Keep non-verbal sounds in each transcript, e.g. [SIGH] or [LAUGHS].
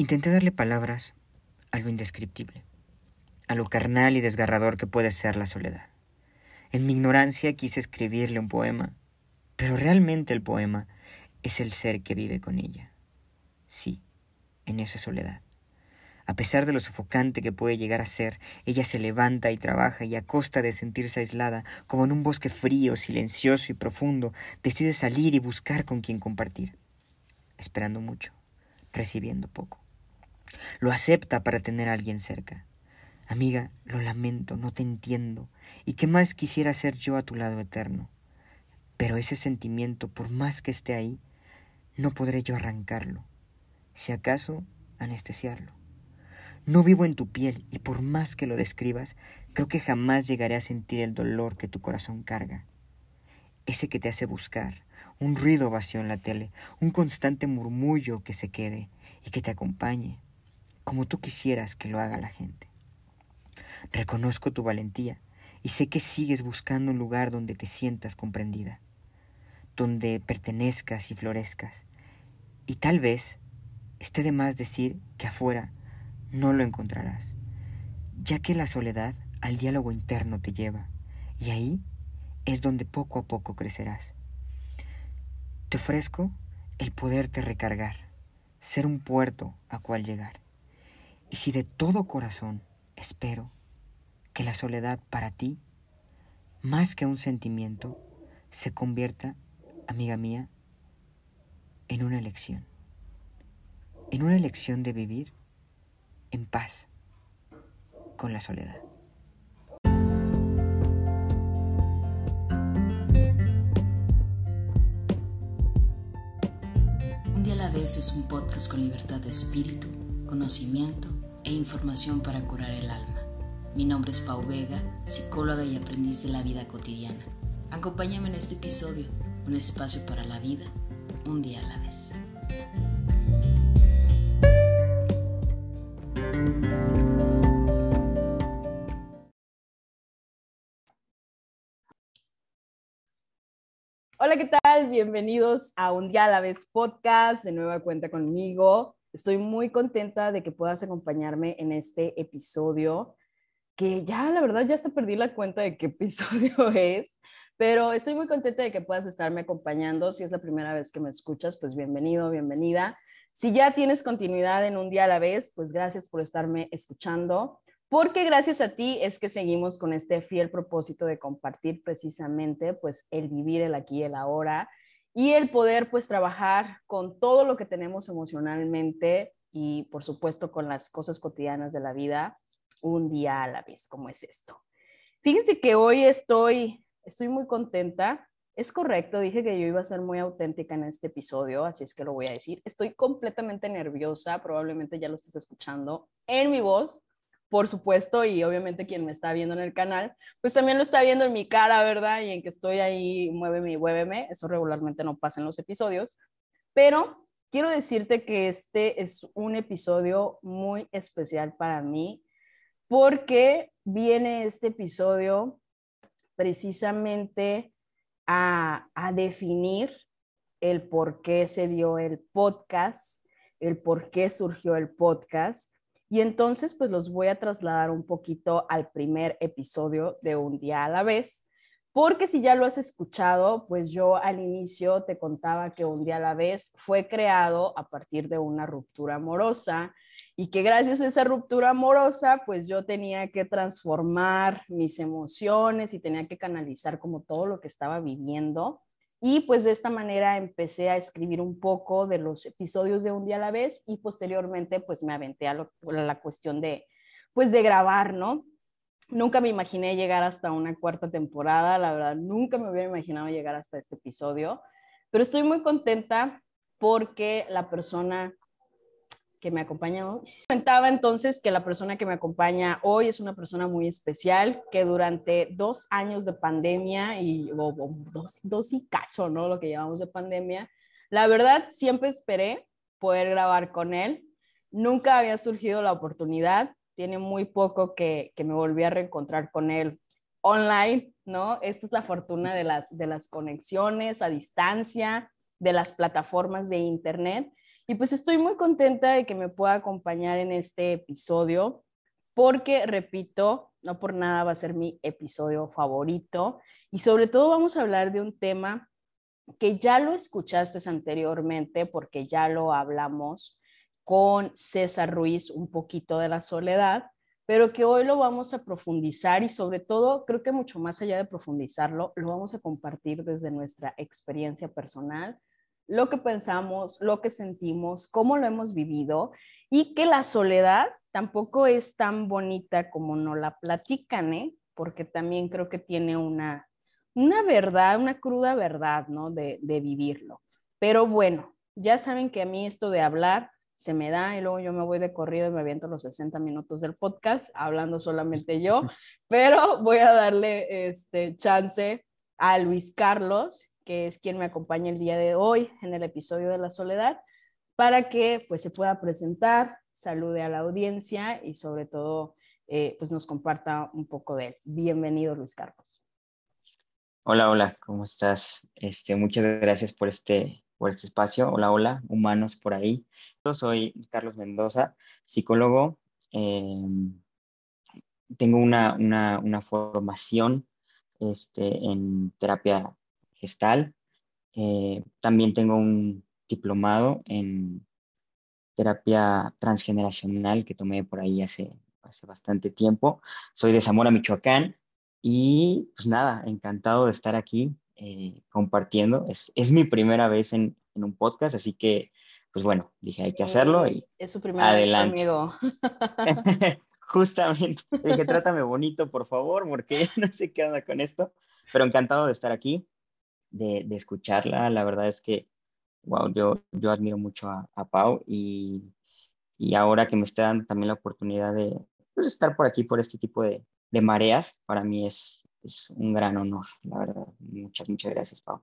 Intenté darle palabras a lo indescriptible, a lo carnal y desgarrador que puede ser la soledad. En mi ignorancia quise escribirle un poema, pero realmente el poema es el ser que vive con ella. Sí, en esa soledad. A pesar de lo sofocante que puede llegar a ser, ella se levanta y trabaja y a costa de sentirse aislada, como en un bosque frío, silencioso y profundo, decide salir y buscar con quien compartir, esperando mucho, recibiendo poco. Lo acepta para tener a alguien cerca. Amiga, lo lamento, no te entiendo. ¿Y qué más quisiera ser yo a tu lado eterno? Pero ese sentimiento, por más que esté ahí, no podré yo arrancarlo. Si acaso, anestesiarlo. No vivo en tu piel y por más que lo describas, creo que jamás llegaré a sentir el dolor que tu corazón carga. Ese que te hace buscar, un ruido vacío en la tele, un constante murmullo que se quede y que te acompañe, como tú quisieras que lo haga la gente. Reconozco tu valentía y sé que sigues buscando un lugar donde te sientas comprendida, donde pertenezcas y florezcas. Y tal vez esté de más decir que afuera no lo encontrarás, ya que la soledad al diálogo interno te lleva, y ahí es donde poco a poco crecerás. Te ofrezco el poderte recargar, ser un puerto a cual llegar. Y si de todo corazón espero que la soledad para ti, más que un sentimiento, se convierta, amiga mía, en una elección. En una elección de vivir en paz con la soledad. Un día a la vez es un podcast con libertad de espíritu, conocimiento e información para curar el alma. Mi nombre es Pau Vega, psicóloga y aprendiz de la vida cotidiana. Acompáñame en este episodio, un espacio para la vida, un día a la vez. Hola, ¿qué tal? Bienvenidos a Un Día a la Vez podcast, de nueva cuenta conmigo. Estoy muy contenta de que puedas acompañarme en este episodio, que ya la verdad ya se perdí la cuenta de qué [LAUGHS] episodio es, pero estoy muy contenta de que puedas estarme acompañando. Si es la primera vez que me escuchas, pues bienvenido, bienvenida. Si ya tienes continuidad en Un Día a la Vez, pues gracias por estarme escuchando porque gracias a ti es que seguimos con este fiel propósito de compartir precisamente pues el vivir el aquí y el ahora y el poder pues trabajar con todo lo que tenemos emocionalmente y por supuesto con las cosas cotidianas de la vida un día a la vez, como es esto. Fíjense que hoy estoy, estoy muy contenta. Es correcto, dije que yo iba a ser muy auténtica en este episodio, así es que lo voy a decir. Estoy completamente nerviosa, probablemente ya lo estés escuchando en mi voz, por supuesto, y obviamente quien me está viendo en el canal, pues también lo está viendo en mi cara, ¿verdad? Y en que estoy ahí, muéveme y muéveme. Eso regularmente no pasa en los episodios. Pero quiero decirte que este es un episodio muy especial para mí porque viene este episodio precisamente a, a definir el por qué se dio el podcast, el por qué surgió el podcast y entonces, pues los voy a trasladar un poquito al primer episodio de Un día a la vez, porque si ya lo has escuchado, pues yo al inicio te contaba que Un día a la vez fue creado a partir de una ruptura amorosa y que gracias a esa ruptura amorosa, pues yo tenía que transformar mis emociones y tenía que canalizar como todo lo que estaba viviendo y pues de esta manera empecé a escribir un poco de los episodios de un día a la vez y posteriormente pues me aventé a, la cuestión de pues de grabar, ¿no? Nunca me imaginé llegar hasta una cuarta temporada, la verdad, nunca me hubiera imaginado llegar hasta este episodio, pero estoy muy contenta porque la persona que me acompaña hoy. Comentaba entonces que la persona que me acompaña hoy es una persona muy especial que durante dos años de pandemia y o, dos, dos y cacho, ¿no? Lo que llevamos de pandemia, la verdad siempre esperé poder grabar con él. Nunca había surgido la oportunidad. Tiene muy poco que, que me volví a reencontrar con él online, ¿no? Esta es la fortuna de las, de las conexiones a distancia, de las plataformas de internet Y pues estoy muy contenta de que me pueda acompañar en este episodio porque, repito, no por nada va a ser mi episodio favorito. Y sobre todo vamos a hablar de un tema que ya lo escuchaste anteriormente porque ya lo hablamos con César Ruiz un poquito de la soledad, pero que hoy lo vamos a profundizar y sobre todo, creo que mucho más allá de profundizarlo, lo vamos a compartir desde nuestra experiencia personal, lo que pensamos, lo que sentimos, cómo lo hemos vivido y que la soledad tampoco es tan bonita como nos la platican, ¿eh? porque también creo que tiene una, una verdad, una cruda verdad, ¿no? De, de vivirlo. Pero bueno, ya saben que a mí esto de hablar se me da y luego yo me voy de corrido y me aviento los 60 minutos del podcast hablando solamente yo, [LAUGHS] pero voy a darle este chance a Luis Carlos, que es quien me acompaña el día de hoy en el episodio de la soledad, para que pues se pueda presentar, salude a la audiencia y sobre todo eh, pues nos comparta un poco de él. Bienvenido Luis Carlos. Hola, hola, ¿cómo estás? Este, muchas gracias por este, por este espacio. Hola, hola, humanos por ahí. Yo soy Carlos Mendoza, psicólogo. Em, tengo una, una, una, formación este, en terapia gestal. Eh, también tengo un diplomado en terapia transgeneracional que tomé por ahí hace, hace bastante tiempo. Soy de Zamora, Michoacán. Y pues nada, encantado de estar aquí eh, compartiendo. Es, es, mi primera vez en, en, un podcast, así que pues bueno, dije, hay que hacerlo y es su primera adelante. vez conmigo. [LAUGHS] [LAUGHS] Justamente, dije, trátame bonito, por favor, porque [LAUGHS] no sé qué onda con esto, pero encantado de estar aquí, de, de escucharla. La verdad es que, wow, yo, yo admiro mucho a, a Pau y, y, ahora que me está dando también la oportunidad de pues, estar por aquí, por este tipo de, de mareas, para mí es, es un gran honor, la verdad. Muchas, muchas gracias, Pau.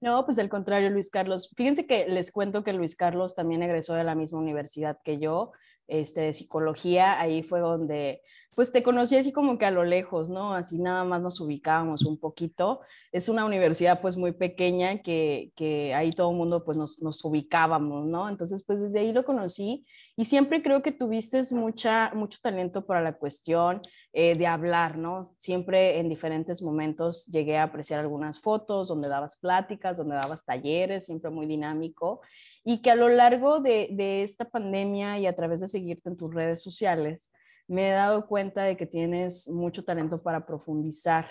No, pues al contrario, Luis Carlos. Fíjense que les cuento que Luis Carlos también egresó de la misma universidad que yo, este, de psicología. Ahí fue donde, pues te conocí así como que a lo lejos, ¿no? Así nada más nos ubicábamos un poquito. Es una universidad pues muy pequeña que, que ahí todo el mundo pues nos, nos, ubicábamos, ¿no? Entonces pues desde ahí lo conocí y siempre creo que tuviste mucha, mucho talento para la cuestión eh, de hablar, ¿no? Siempre en diferentes momentos llegué a apreciar algunas fotos donde dabas pláticas, donde dabas talleres, siempre muy dinámico, y que a lo largo de, de esta pandemia y a través de seguirte en tus redes sociales, me he dado cuenta de que tienes mucho talento para profundizar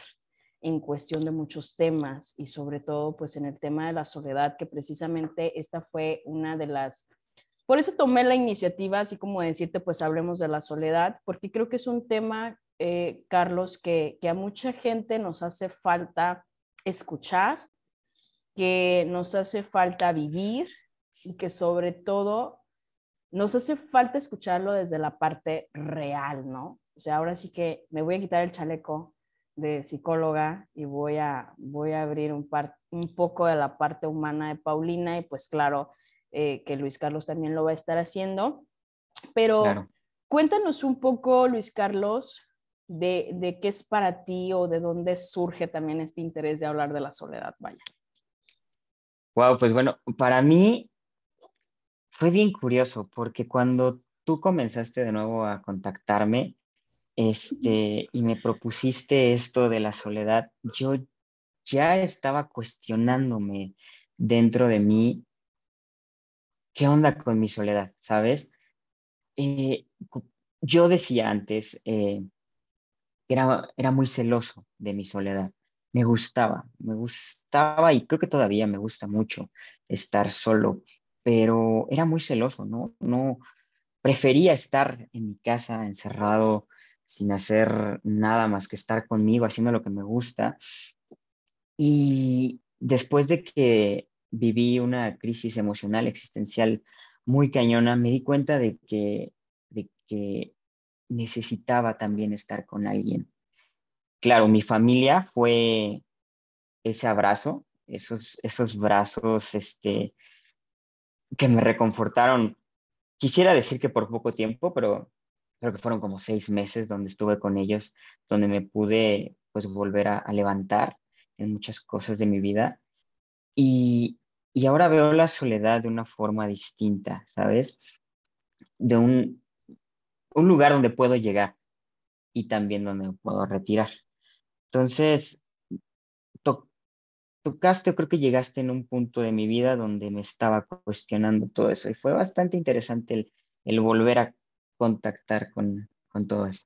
en cuestión de muchos temas y sobre todo pues en el tema de la soledad, que precisamente esta fue una de las por eso tomé la iniciativa, así como decirte, pues hablemos de la soledad, porque creo que es un tema, eh, Carlos, que, que a mucha gente nos hace falta escuchar, que nos hace falta vivir y que sobre todo nos hace falta escucharlo desde la parte real, ¿no? O sea, ahora sí que me voy a quitar el chaleco de psicóloga y voy a, voy a abrir un, par, un poco de la parte humana de Paulina y pues claro, eh, que Luis Carlos también lo va a estar haciendo. Pero cuéntanos un poco, Luis Carlos, de, de, qué es para ti o de dónde surge también este interés de hablar de la soledad, vaya. Wow, pues bueno, para mí fue bien curioso porque cuando tú comenzaste de nuevo a contactarme este, y me propusiste esto de la soledad, yo ya estaba cuestionándome dentro de mí ¿qué onda con mi soledad? ¿Sabes? Eh, yo decía antes, eh, era, era muy celoso de mi soledad. Me gustaba, me gustaba y creo que todavía me gusta mucho estar solo, pero era muy celoso, ¿no? No prefería estar en mi casa encerrado sin hacer nada más que estar conmigo, haciendo lo que me gusta. Y después de que viví una crisis emocional existencial muy cañona, me di cuenta de que, de que necesitaba también estar con alguien. Claro, mi familia fue ese abrazo, esos, esos brazos este, que me reconfortaron. Quisiera decir que por poco tiempo, pero creo que fueron como seis meses donde estuve con ellos, donde me pude pues volver a, levantar en muchas cosas de mi vida. Y, y ahora veo la soledad de una forma distinta, ¿sabes? De un, un lugar donde puedo llegar y también donde puedo retirar. Entonces, tocaste, creo que llegaste en un punto de mi vida donde me estaba cuestionando todo eso y fue bastante interesante el, el volver a contactar con, con todo eso.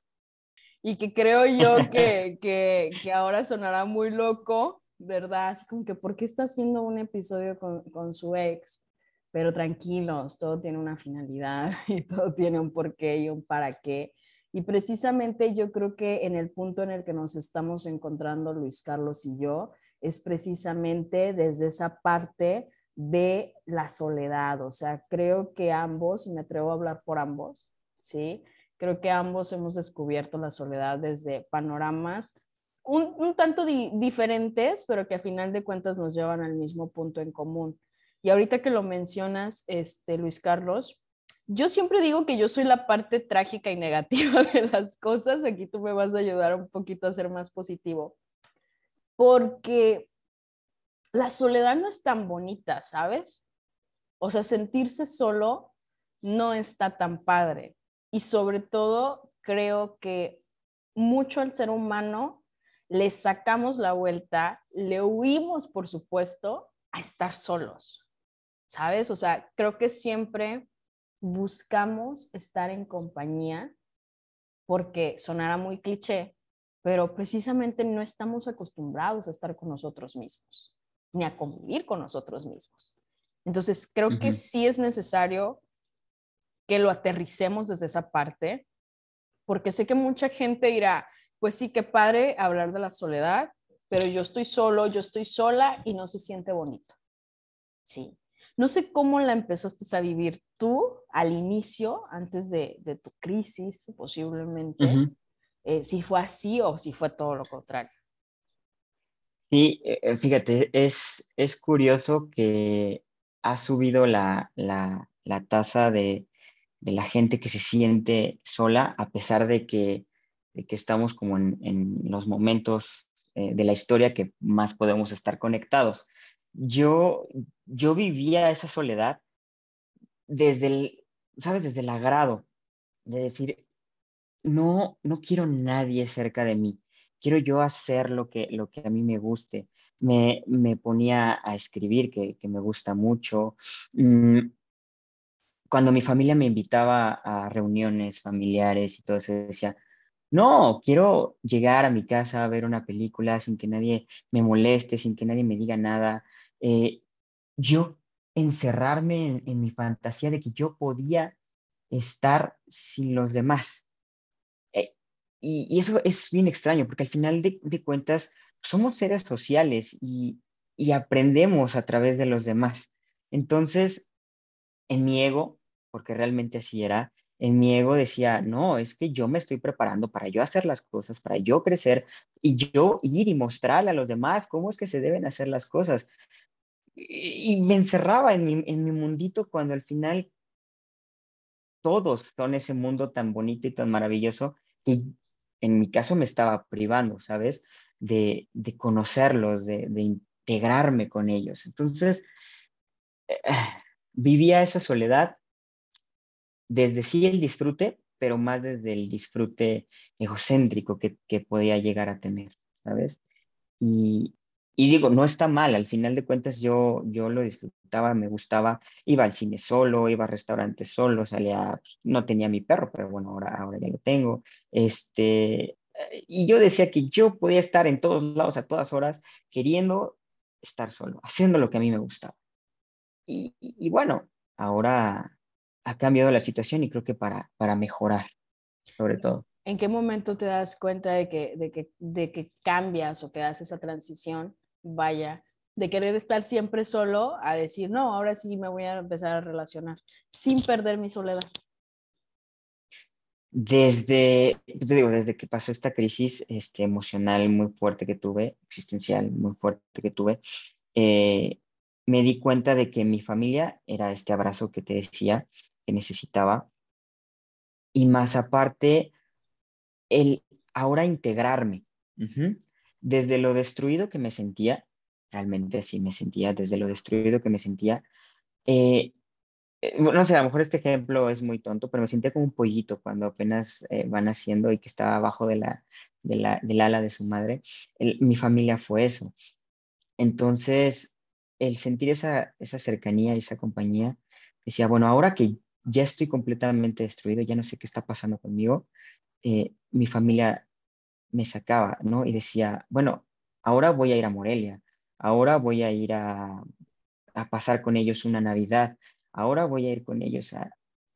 Y que creo yo [LAUGHS] que, que, que, ahora sonará muy loco, ¿verdad? Así como que, ¿por qué está haciendo un episodio con, con su ex? Pero tranquilos, todo tiene una finalidad [LAUGHS] y todo tiene un porqué y un para qué. Y precisamente yo creo que en el punto en el que nos estamos encontrando Luis Carlos y yo es precisamente desde esa parte de la soledad. O sea, creo que ambos, me atrevo a hablar por ambos, ¿sí? Creo que ambos hemos descubierto la soledad desde panoramas un, un tanto diferentes, pero que a final de cuentas nos llevan al mismo punto en común. Y ahorita que lo mencionas, este, Luis Carlos, yo siempre digo que yo soy la parte trágica y negativa [LAUGHS] de las cosas. Aquí tú me vas a ayudar un poquito a ser más positivo. Porque la soledad no es tan bonita, ¿sabes? O sea, sentirse solo no está tan padre. Y sobre todo, creo que mucho al ser humano le sacamos la vuelta, le huimos, por supuesto, a estar solos, ¿sabes? O sea, creo que siempre buscamos estar en compañía porque sonará muy cliché, pero precisamente no estamos acostumbrados a estar con nosotros mismos, ni a convivir con nosotros mismos. Entonces, creo que sí es necesario que lo aterricemos desde esa parte, porque sé que mucha gente dirá, pues sí, qué padre hablar de la soledad, pero yo estoy solo, yo estoy sola y no se siente bonito. Sí, no sé cómo la empezaste a vivir tú al inicio, antes de, tu crisis, posiblemente, eh, si fue así o si fue todo lo contrario. Sí, eh, eh, fíjate, es, es curioso que ha subido la, tasa de, la gente que se siente sola, a pesar de que, que estamos como en, los momentos de la historia que más podemos estar conectados yo, yo vivía esa soledad desde el, ¿sabes? Desde el agrado, de decir, no, no quiero nadie cerca de mí, quiero yo hacer lo que, lo que a mí me guste. Me, me ponía a escribir, que, que me gusta mucho. Mm, cuando mi familia me invitaba a reuniones familiares y todo eso, decía, no, quiero llegar a mi casa a ver una película sin que nadie me moleste, sin que nadie me diga nada. Eh, yo encerrarme en, mi fantasía de que yo podía estar sin los demás. Y, eso es bien extraño, porque al final de, cuentas somos seres sociales y, y aprendemos a través de los demás. Entonces, en mi ego, porque realmente así era, en mi ego decía, no, es que yo me estoy preparando para yo hacer las cosas, para yo crecer y yo ir y mostrarle a los demás cómo es que se deben hacer las cosas y me encerraba en mi, en mi mundito cuando al final todos son ese mundo tan bonito y tan maravilloso que en mi caso me estaba privando, ¿sabes? De, de conocerlos, de, de, integrarme con ellos. Entonces, eh, [SIGHS] vivía esa soledad desde sí el disfrute, pero más desde el disfrute egocéntrico que, que podía llegar a tener, ¿sabes? Y, y digo, no está mal, al final de cuentas yo, yo lo disfrutaba, me gustaba, iba al cine solo, iba a restaurantes solo, salía, pues, no tenía mi perro, pero bueno, ahora, ahora ya lo tengo. Este, y yo decía que yo podía estar en todos lados a todas horas queriendo estar solo, haciendo lo que a mí me gustaba. Y, y bueno, ahora ha cambiado la situación y creo que para, para mejorar, sobre todo. ¿En qué momento te das cuenta de que, de que, de que cambias o que haces esa transición vaya, de querer estar siempre solo a decir, no, ahora sí me voy a empezar a relacionar sin perder mi soledad. Desde, te digo, desde que pasó esta crisis este, emocional muy fuerte que tuve, existencial muy fuerte que tuve, eh, me di cuenta de que mi familia era este abrazo que te decía que necesitaba. Y más aparte, el ahora integrarme desde lo destruido que me sentía, realmente sí me sentía, desde lo destruido que me sentía. Eh, eh, no sé, a lo mejor este ejemplo es muy tonto, pero me sentía como un pollito cuando apenas eh, van naciendo y que estaba abajo de la, de la, del ala de su madre. mi familia fue eso. Entonces, el sentir esa, esa cercanía y esa compañía, decía, bueno, ahora que ya estoy completamente destruido, ya no sé qué está pasando conmigo, eh, mi familia me sacaba, ¿no? Y decía, bueno, ahora voy a ir a Morelia, ahora voy a ir a, a pasar con ellos una Navidad, ahora voy a ir con ellos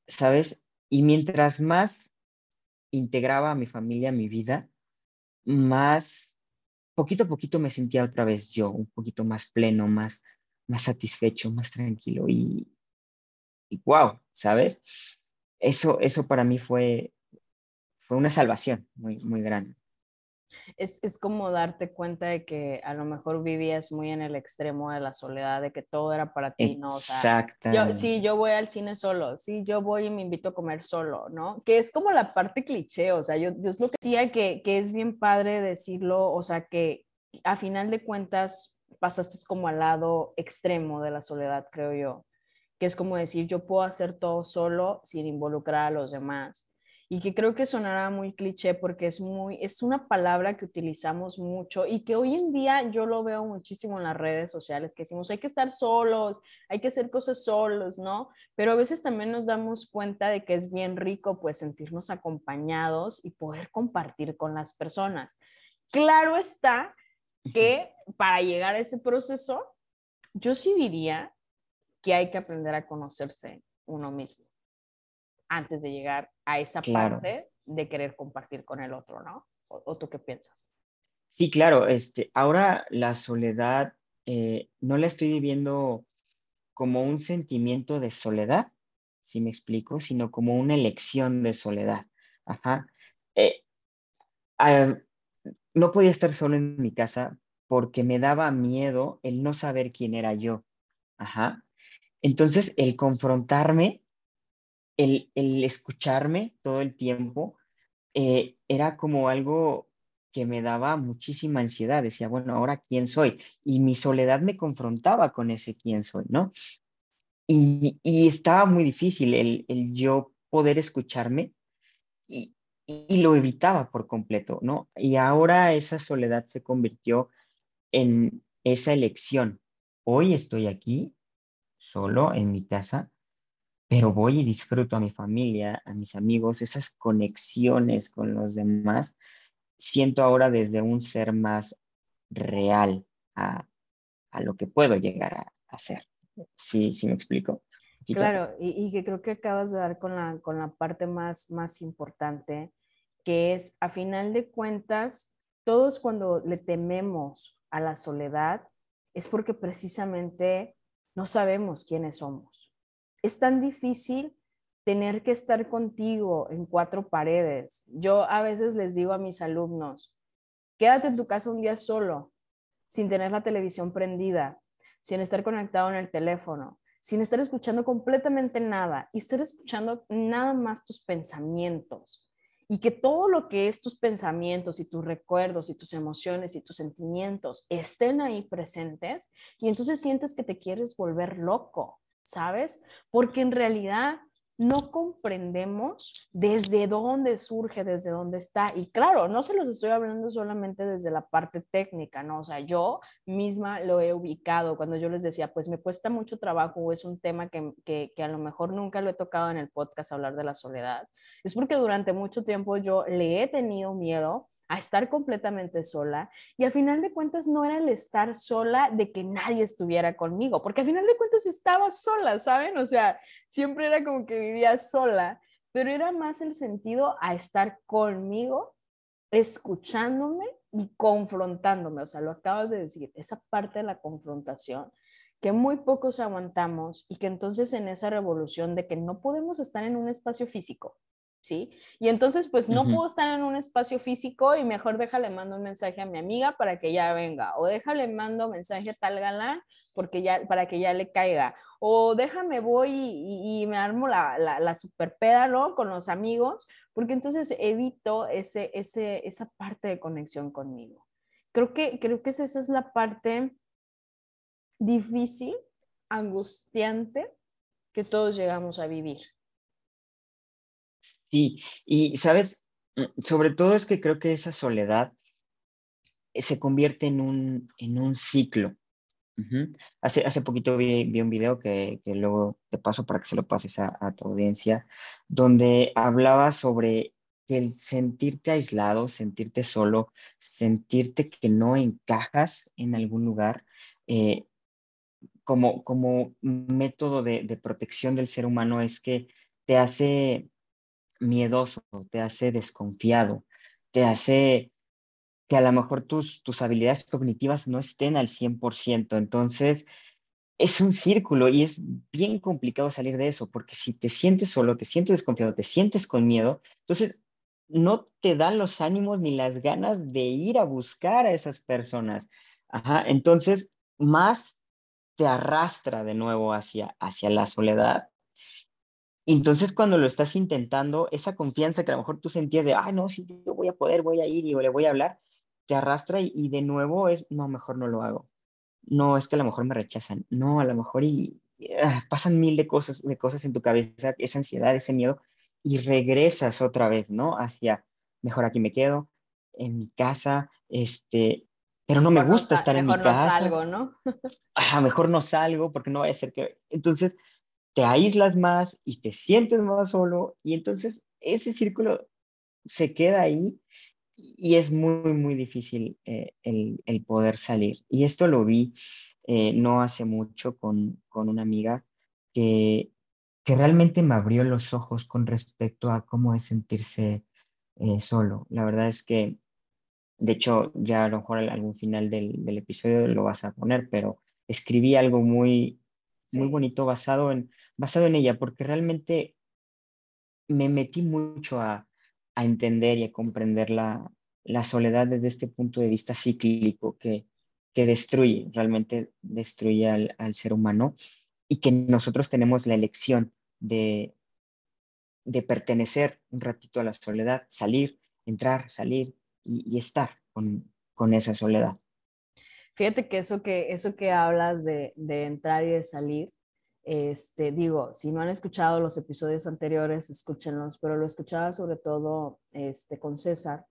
¿sabes? Y mientras más integraba a mi familia a mi vida, más, poquito a poquito me sentía otra vez yo, un poquito más pleno, más, más satisfecho, más tranquilo y, y wow, ¿sabes? Eso, eso para mí fue, fue una salvación muy, muy grande. Es, es, como darte cuenta de que a lo mejor vivías muy en el extremo de la soledad, de que todo era para ti, ¿no? O sea, yo, sí, yo voy al cine solo, sí, yo voy y me invito a comer solo, ¿no? Que es como la parte cliché, o sea, yo, yo es lo que decía que, que es bien padre decirlo, o sea, que a final de cuentas pasaste como al lado extremo de la soledad, creo yo, que es como decir, yo puedo hacer todo solo sin involucrar a los demás y que creo que sonará muy cliché porque es muy es una palabra que utilizamos mucho y que hoy en día yo lo veo muchísimo en las redes sociales que decimos hay que estar solos, hay que hacer cosas solos, ¿no? Pero a veces también nos damos cuenta de que es bien rico pues sentirnos acompañados y poder compartir con las personas. Claro está que para llegar a ese proceso yo sí diría que hay que aprender a conocerse uno mismo antes de llegar a esa parte de querer compartir con el otro, ¿no? ¿O, tú qué piensas? Sí, claro. Este, ahora la soledad eh, no la estoy viviendo como un sentimiento de soledad, si me explico, sino como una elección de soledad. Ajá. Eh, ah, no podía estar solo en mi casa porque me daba miedo el no saber quién era yo. Ajá. Entonces, el confrontarme el, escucharme todo el tiempo eh, era como algo que me daba muchísima ansiedad. Decía, bueno, ahora quién soy. Y mi soledad me confrontaba con ese quién soy, ¿no? Y, estaba muy difícil el, yo poder escucharme y, y, lo evitaba por completo, ¿no? Y ahora esa soledad se convirtió en esa elección. Hoy estoy aquí, solo en mi casa, pero voy y disfruto a mi familia, a mis amigos, esas conexiones con los demás, siento ahora desde un ser más real a, lo que puedo llegar a, hacer. Sí, sí me explico. Claro, y, que creo que acabas de dar con la, con la parte más, más importante, que es, a final de cuentas, todos cuando le tememos a la soledad, es porque precisamente no sabemos quiénes somos es tan difícil tener que estar contigo en cuatro paredes. Yo a veces les digo a mis alumnos, quédate en tu casa un día solo, sin tener la televisión prendida, sin estar conectado en el teléfono, sin estar escuchando completamente nada y estar escuchando nada más tus pensamientos. Y que todo lo que es tus pensamientos y tus recuerdos y tus emociones y tus sentimientos estén ahí presentes y entonces sientes que te quieres volver loco ¿sabes? Porque en realidad no comprendemos desde dónde surge, desde dónde está. Y claro, no se los estoy hablando solamente desde la parte técnica, ¿no? O sea, yo misma lo he ubicado cuando yo les decía, pues me cuesta mucho trabajo o es un tema que, que, a lo mejor nunca lo he tocado en el podcast hablar de la soledad. Es porque durante mucho tiempo yo le he tenido miedo a estar completamente sola y al final de cuentas no era el estar sola de que nadie estuviera conmigo, porque al final de cuentas estaba sola, ¿saben? O sea, siempre era como que vivía sola, pero era más el sentido a estar conmigo, escuchándome y confrontándome, o sea, lo acabas de decir, esa parte de la confrontación que muy pocos aguantamos y que entonces en esa revolución de que no podemos estar en un espacio físico, ¿sí? Y entonces, pues no puedo estar en un espacio físico y mejor déjale mando un mensaje a mi amiga para que ya venga, o déjale mando mensaje a tal galán porque ya, para que ya le caiga, o déjame voy y, me armo la, la, la super Con los amigos, porque entonces evito ese, ese, esa parte de conexión conmigo. Creo que, creo que esa es la parte difícil, angustiante que todos llegamos a vivir. Sí, y sabes, sobre todo es que creo que esa soledad se convierte en un, en un ciclo. hace, hace poquito vi, vi un video que, que, luego te paso para que se lo pases a, tu audiencia, donde hablaba sobre el sentirte aislado, sentirte solo, sentirte que no encajas en algún lugar, eh, como, como método de, de, protección del ser humano es que te hace miedoso, te hace desconfiado, te hace que a lo mejor tus, tus habilidades cognitivas no estén al 100%. Entonces, es un círculo y es bien complicado salir de eso, porque si te sientes solo, te sientes desconfiado, te sientes con miedo, entonces no te dan los ánimos ni las ganas de ir a buscar a esas personas. Ajá, entonces, más te arrastra de nuevo hacia, hacia la soledad. Entonces, cuando lo estás intentando, esa confianza que a lo mejor tú sentías de, ah, no, sí, yo voy a poder, voy a ir y le voy a hablar, te arrastra y, de nuevo es, no, mejor no lo hago. No, es que a lo mejor me rechazan. No, a lo mejor y, ah, pasan mil de cosas, de cosas en tu cabeza, esa ansiedad, ese miedo, y regresas otra vez, ¿no? Hacia, mejor aquí me quedo, en mi casa, este, pero no me gusta estar en mi casa. Mejor no salgo, ¿no? [LAUGHS] Ajá, mejor no salgo porque no va a ser que... Entonces, te aíslas más y te sientes más solo y entonces ese círculo se queda ahí y es muy, muy difícil eh, el, el, poder salir. Y esto lo vi eh, no hace mucho con, con una amiga que, que realmente me abrió los ojos con respecto a cómo es sentirse eh, solo. La verdad es que, de hecho, ya a lo mejor algún final del, del episodio lo vas a poner, pero escribí algo muy, muy bonito basado en, basado en ella, porque realmente me metí mucho a, entender y a comprender la, soledad desde este punto de vista cíclico que, que destruye, realmente destruye al, al, ser humano y que nosotros tenemos la elección de, de pertenecer un ratito a la soledad, salir, entrar, salir y, y estar con, con, esa soledad. Fíjate que eso que, eso que hablas de, de entrar y de salir, este, digo, si no han escuchado los episodios anteriores, escúchenlos, pero lo escuchaba sobre todo este, con César,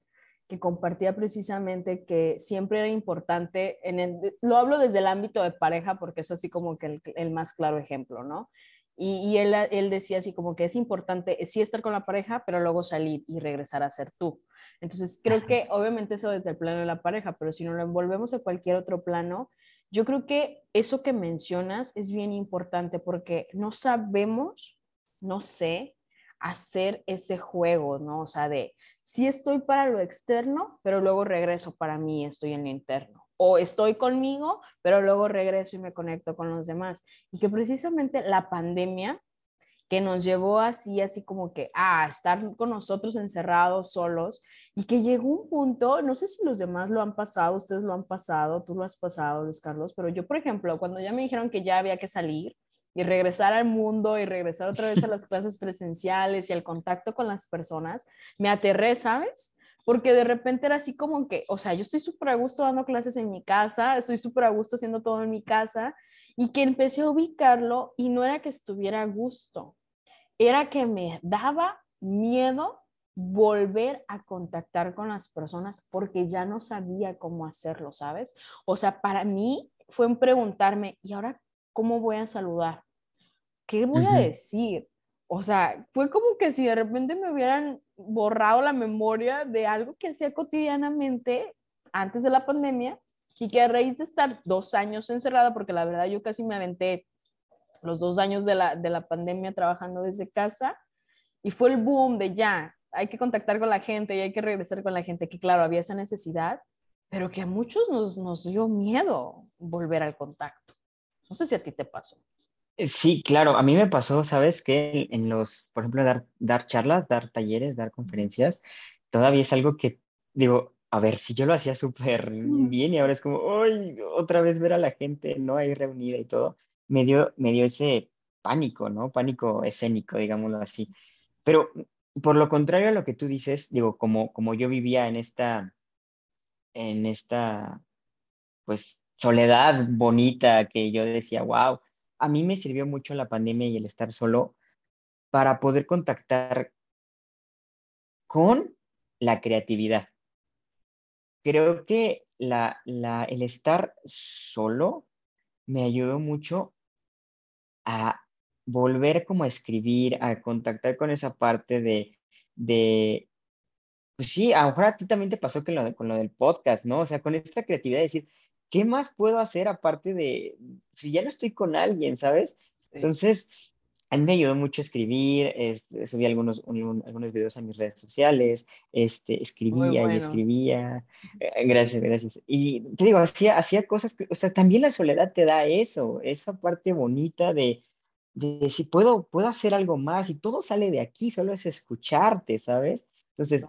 que compartía precisamente que siempre era importante, en el, lo hablo desde el ámbito de pareja porque es así como que el, el más claro ejemplo, ¿no? Y, y él, él, decía así como que es importante, sí estar con la pareja, pero luego salir y regresar a ser tú. Entonces, creo que obviamente eso desde el plano de la pareja, pero si no lo envolvemos a cualquier otro plano, yo creo que eso que mencionas es bien importante porque no sabemos, no sé, hacer ese juego, ¿no? O sea, de si estoy para lo externo, pero luego regreso para mí, estoy en lo interno o estoy conmigo, pero luego regreso y me conecto con los demás. Y que precisamente la pandemia que nos llevó así, así como que a estar con nosotros encerrados, solos, y que llegó un punto, no sé si los demás lo han pasado, ustedes lo han pasado, tú lo has pasado, Luis Carlos, pero yo, por ejemplo, cuando ya me dijeron que ya había que salir y regresar al mundo y regresar otra vez a las [LAUGHS] clases presenciales y al contacto con las personas, me aterré, ¿sabes? porque de repente era así como que, o sea, yo estoy súper a gusto dando clases en mi casa, estoy súper a gusto haciendo todo en mi casa, y que empecé a ubicarlo y no era que estuviera a gusto, era que me daba miedo volver a contactar con las personas porque ya no sabía cómo hacerlo, ¿sabes? O sea, para mí fue en preguntarme, ¿y ahora cómo voy a saludar? ¿Qué voy a decir? O sea, fue como que si de repente me hubieran borrado la memoria de algo que hacía cotidianamente antes de la pandemia y que a raíz de estar dos años encerrada, porque la verdad yo casi me aventé los dos años de la, de la pandemia trabajando desde casa y fue el boom de ya, hay que contactar con la gente y hay que regresar con la gente, que claro, había esa necesidad, pero que a muchos nos, nos dio miedo volver al contacto. No sé si a ti te pasó. Eh, sí, claro, a mí me pasó, ¿sabes? Que en los, por ejemplo, dar, dar charlas, dar talleres, dar conferencias, todavía es algo que digo, a ver, si yo lo hacía súper bien y ahora es como, ¡ay! Otra vez ver a la gente, ¿no? Ahí reunida y todo, me dio, me dio ese pánico, ¿no? Pánico escénico, digámoslo así. Pero por lo contrario a lo que tú dices, digo, como, como yo vivía en esta, en esta, pues, soledad bonita que yo decía, wow, a mí me sirvió mucho la pandemia y el estar solo para poder contactar con la creatividad. Creo que la, la, el estar solo me ayudó mucho a volver como a escribir, a contactar con esa parte de, de pues sí, a lo mejor a ti también te pasó que lo, con lo del podcast, ¿no? O sea, con esta creatividad de decir, ¿qué más puedo hacer aparte de, si ya no estoy con alguien, ¿sabes? Entonces, a mí me ayudó mucho a escribir, este, subí algunos, algunos videos a mis redes sociales, este, escribía y escribía. Eh, gracias, gracias. Y te digo, hacía, hacía cosas, que, o sea, también la soledad te da eso, esa parte bonita de, de si puedo, puedo hacer algo más y todo sale de aquí, solo es escucharte, ¿sabes? Entonces,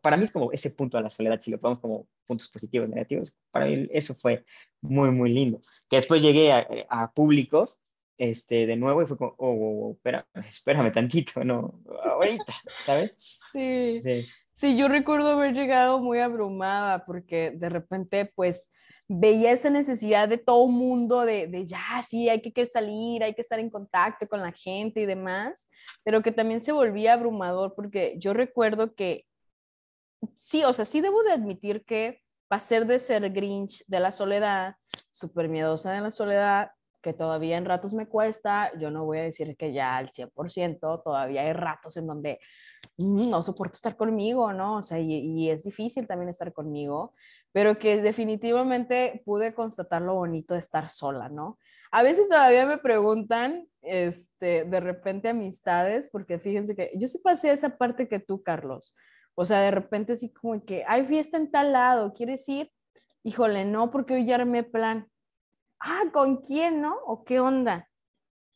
para mí es como ese punto de la soledad, si lo ponemos como puntos positivos, negativos, para mí eso fue muy, muy lindo. Que después llegué a, a públicos este, de nuevo y fue como, oh, espérame, [LAUGHS] espérame tantito, no, ahorita, ¿sabes? Sí. sí. Sí, yo recuerdo haber llegado muy abrumada porque de repente, pues, veía esa necesidad de todo mundo de, de ya, sí, hay que, que, salir, hay que estar en contacto con la gente y demás, pero que también se volvía abrumador porque yo recuerdo que, sí, o sea, sí debo de admitir que pasar de ser Grinch de la soledad, súper miedosa de la soledad, que todavía en ratos me cuesta, yo no voy a decir que ya al 100%, todavía hay ratos en donde mm, no soporto estar conmigo, ¿no? O sea, y, es difícil también estar conmigo, pero que definitivamente pude constatar lo bonito de estar sola, ¿no? A veces todavía me preguntan, este, de repente amistades, porque fíjense que yo sí pasé esa parte que tú, Carlos. O sea, de repente así como que hay fiesta en tal lado, ¿quieres ir? Híjole, no, porque hoy ya armé plan ah, ¿con quién, no? ¿O qué onda?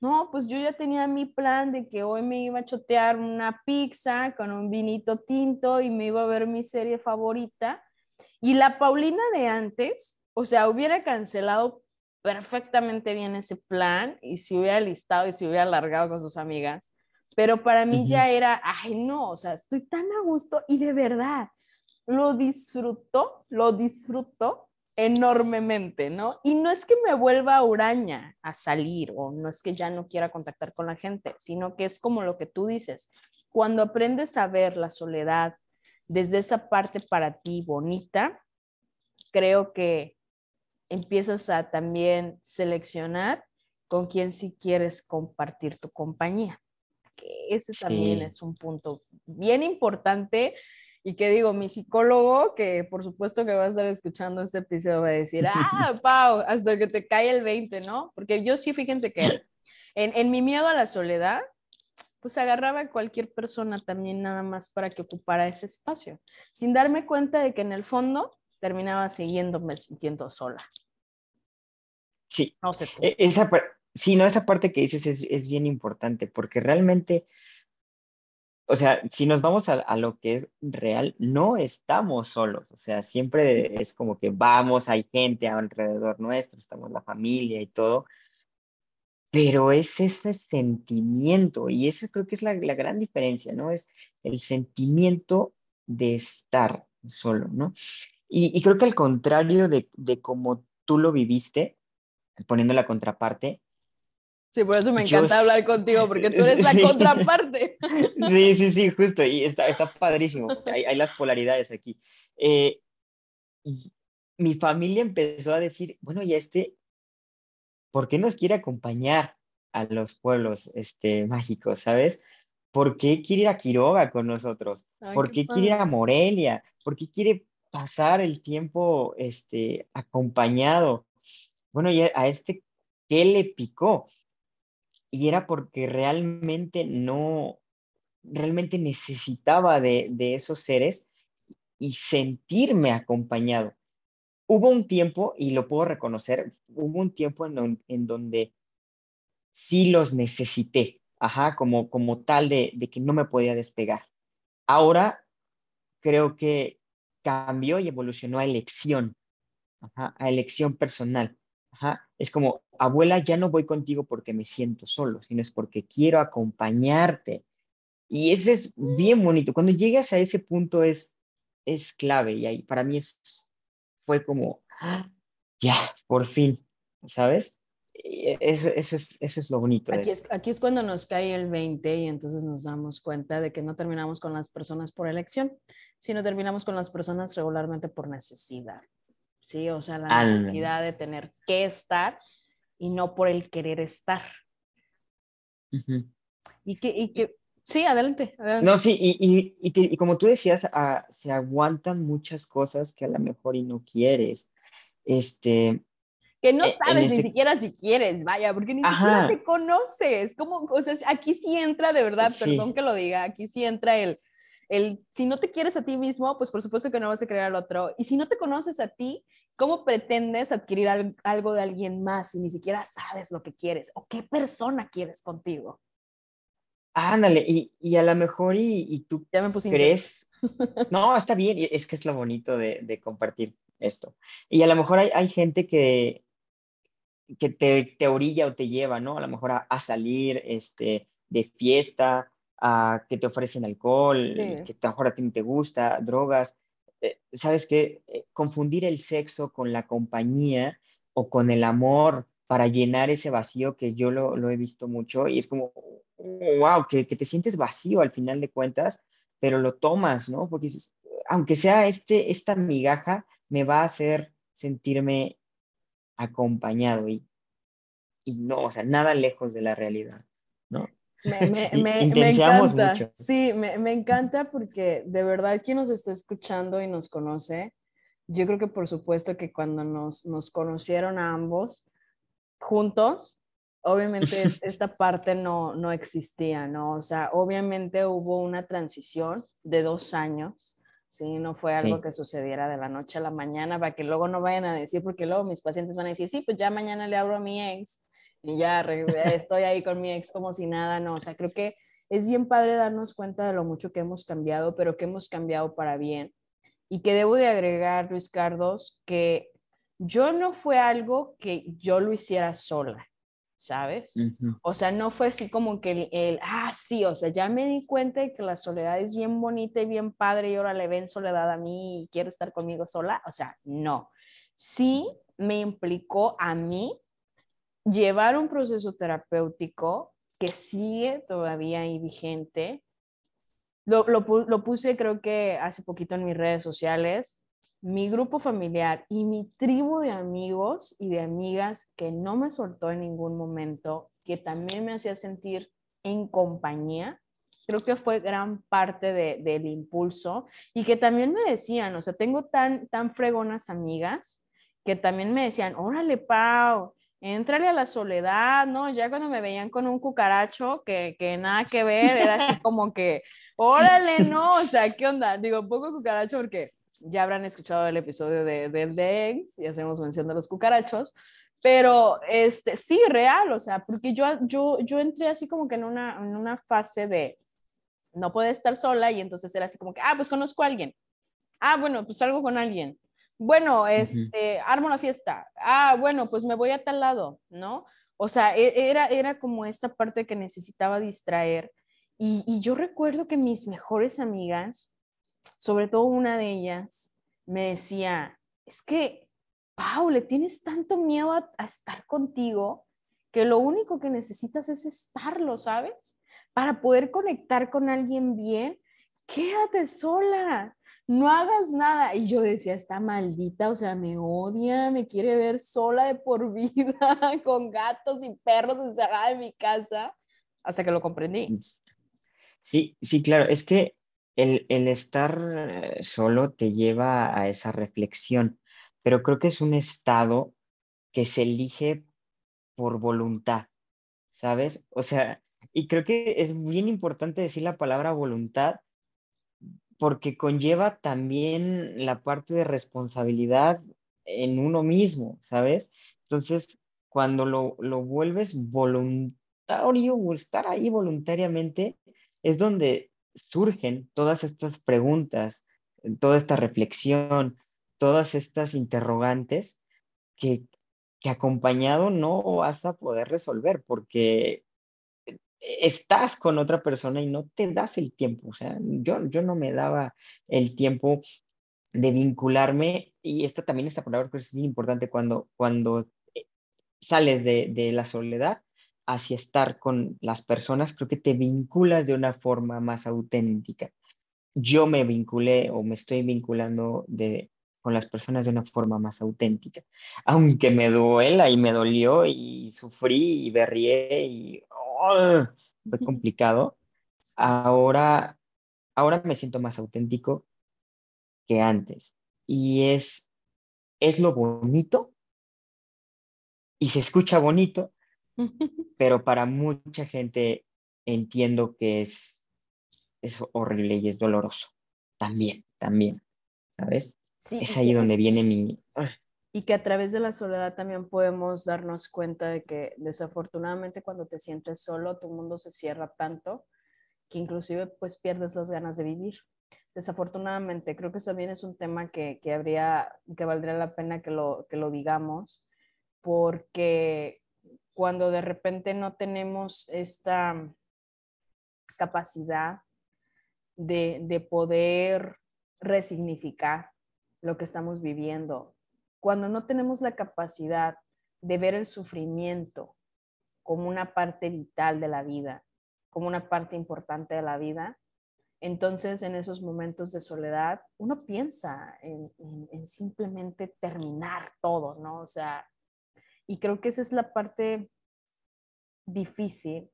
No, pues yo ya tenía mi plan de que hoy me iba a chotear una pizza con un vinito tinto y me iba a ver mi serie favorita. Y la Paulina de antes, o sea, hubiera cancelado perfectamente bien ese plan y se hubiera listado y se hubiera alargado con sus amigas. Pero para mí ya era, ay, no, o sea, estoy tan a gusto y de verdad lo disfruto, lo disfruto enormemente, ¿no? Y no es que me vuelva huraña a salir o no es que ya no quiera contactar con la gente, sino que es como lo que tú dices, cuando aprendes a ver la soledad desde esa parte para ti bonita, creo que empiezas a también seleccionar con quién sí quieres compartir tu compañía. Que ese también es un punto bien importante y que digo, mi psicólogo, que por supuesto que va a estar escuchando este episodio, va a decir, [LAUGHS] ah, Pau, hasta que te cae el 20, ¿no? Porque yo sí, fíjense que en, en mi miedo a la soledad, pues agarraba a cualquier persona también nada más para que ocupara ese espacio, sin darme cuenta de que en el fondo terminaba siguiéndome sintiendo sola. Sí. No sé. E, esa, sí, no, esa parte que dices es, es bien importante porque realmente o sea, si nos vamos a, lo que es real, no estamos solos, o sea, siempre es como que vamos, hay gente alrededor nuestro, estamos la familia y todo, pero es ese sentimiento, y eso creo que es la, gran diferencia, ¿no? Es el sentimiento de estar solo, ¿no? Y, creo que al contrario de, de cómo tú lo viviste, poniendo la contraparte, Sí, por eso me encanta hablar contigo, porque tú eres la contraparte. [LAUGHS] Sí, sí, sí, justo, y está, está padrísimo. Hay, hay las polaridades aquí. Eh, mi familia empezó a decir, bueno, y este, ¿por qué nos quiere acompañar a los pueblos este, mágicos, sabes? ¿Por qué quiere ir a Quiroga con nosotros? ¿Por qué, quiere ir a Morelia? ¿Por qué quiere pasar el tiempo este, acompañado? Bueno, y a este, ¿qué le picó? Y era porque realmente no, realmente necesitaba de, esos seres y sentirme acompañado. Hubo un tiempo, y lo puedo reconocer, hubo un tiempo en, en donde sí los necesité, ajá, como, como tal de, de que no me podía despegar. Ahora creo que cambió y evolucionó a elección, a elección personal. Es como, abuela, ya no voy contigo porque me siento solo, sino es porque quiero acompañarte. Y ese es bien bonito. Cuando llegas a ese punto es, es clave y ahí para mí es, fue como, ¡ah! ya, por fin, ¿sabes? Eso, eso, es, eso es lo bonito. Aquí es, aquí es cuando nos cae el 20 y entonces nos damos cuenta de que no terminamos con las personas por elección, sino terminamos con las personas regularmente por necesidad. Sí, o sea, la necesidad de tener que estar y no por el querer estar. Y que, y que, sí, adelante, No, sí, y, y, y, como tú decías, ah, se aguantan muchas cosas que a lo mejor y no quieres. Este, que no e, sabes ni este siquiera si quieres, vaya, porque ni siquiera te conoces. Como, o sea, aquí sí entra de verdad, perdón que lo diga, aquí sí entra el, el, si no te quieres a ti mismo, pues por supuesto que no vas a querer al otro. Y si no te conoces a ti, ¿cómo pretendes adquirir algo de alguien más si ni siquiera sabes lo que quieres o qué persona quieres contigo? Ándale, y, y a lo mejor y, y tú ya me puse crees... [LAUGHS] No, está bien, es que es lo bonito de, de compartir esto. Y a lo mejor hay, hay gente que, que te, te, orilla o te lleva, ¿no? A lo mejor a, salir este, de fiesta, a que te ofrecen alcohol, que a lo mejor a ti no te gusta, drogas. Eh, ¿Sabes qué? Eh, confundir el sexo con la compañía o con el amor para llenar ese vacío que yo lo, he visto mucho y es como, wow, que, que, te sientes vacío al final de cuentas, pero lo tomas, ¿no? Porque dices, aunque sea este, esta migaja, me va a hacer sentirme acompañado y, y no, o sea, nada lejos de la realidad, Me, me, [LAUGHS] me, encanta. Mucho. Sí, me, me encanta porque de verdad quien nos está escuchando y nos conoce, yo creo que por supuesto que cuando nos, nos conocieron a ambos juntos, obviamente [LAUGHS] esta parte no, no existía, ¿no? O sea, obviamente hubo una transición de dos años Sí, no fue algo que sucediera de la noche a la mañana para que luego no vayan a decir, porque luego mis pacientes van a decir, sí, pues ya mañana le abro a mi ex y ya estoy ahí con mi ex como si nada, no, o sea, creo que es bien padre darnos cuenta de lo mucho que hemos cambiado, pero que hemos cambiado para bien. Y que debo de agregar, Luis Cardos, que yo no fue algo que yo lo hiciera sola. ¿sabes? O sea, no fue así como que el, ah, sí, o sea, ya me di cuenta de que la soledad es bien bonita y bien padre y ahora le ven soledad a mí y quiero estar conmigo sola, o sea, no. Sí me implicó a mí llevar un proceso terapéutico que sigue todavía ahí vigente. Lo, lo, lo puse creo que hace poquito en mis redes sociales mi grupo familiar y mi tribu de amigos y de amigas que no me soltó en ningún momento, que también me hacía sentir en compañía, creo que fue gran parte de, del impulso y que también me decían, o sea, tengo tan, tan fregonas amigas que también me decían, órale, Pau, entrale a la soledad, ¿no? Ya cuando me veían con un cucaracho que, que nada que [LAUGHS] ver, era así como que, órale, no, o sea, ¿qué onda? Digo, poco cucaracho porque ya habrán escuchado el episodio de, de, de Eggs y hacemos mención de los cucarachos, pero este, sí, real, o sea, porque yo, yo, yo entré así como que en una, en una fase de no puede estar sola y entonces era así como que, ah, pues conozco a alguien. Ah, bueno, pues salgo con alguien. Bueno, este, armo la fiesta. Ah, bueno, pues me voy a tal lado, ¿no? O sea, e, era, era como esta parte que necesitaba distraer. Y, y yo recuerdo que mis mejores amigas, sobre todo una de ellas, me decía, es que, Pau, le tienes tanto miedo a, estar contigo que lo único que necesitas es estarlo, ¿sabes? Para poder conectar con alguien bien, quédate sola, no hagas nada. Y yo decía, está maldita, o sea, me odia, me quiere ver sola de por [LAUGHS] vida, con gatos y perros encerrada en mi casa, hasta que lo comprendí. Sí, sí, claro, es que el, estar eh, solo te lleva a esa reflexión, pero creo que es un estado que se elige por voluntad, ¿sabes? O sea, y creo que es bien importante decir la palabra voluntad porque conlleva también la parte de responsabilidad en uno mismo, ¿sabes? Entonces, cuando lo, lo vuelves voluntario o estar ahí voluntariamente, es donde surgen todas estas preguntas, toda esta reflexión, todas estas interrogantes que, que acompañado no vas a poder resolver porque estás con otra persona y no te das el tiempo. O sea, yo, yo no me daba el tiempo de vincularme, y esta también, esta palabra que es muy importante cuando, cuando eh, sales de, de la soledad hacia estar con las personas, creo que te vinculas de una forma más auténtica. Yo me vinculé o me estoy vinculando de, con las personas de una forma más auténtica. Aunque me duela y me dolió y sufrí y berrié y ¡oh! fue complicado, ahora, ahora me siento más auténtico que antes. Y es, es lo bonito y se escucha bonito, [LAUGHS] pero para mucha gente entiendo que es, es horrible y es doloroso. También, también, ¿sabes? es ahí donde viene mi... Y que a través de la soledad también podemos darnos cuenta de que desafortunadamente cuando te sientes solo, tu mundo se cierra tanto que inclusive pues pierdes las ganas de vivir. Desafortunadamente, creo que también es un tema que, que habría, que valdría la pena que lo, que lo digamos, porque cuando de repente no tenemos esta capacidad de, de poder resignificar lo que estamos viviendo, cuando no tenemos la capacidad de ver el sufrimiento como una parte vital de la vida, como una parte importante de la vida, entonces en esos momentos de soledad uno piensa en, simplemente terminar todo, ¿no? O sea, y creo que esa es la parte difícil,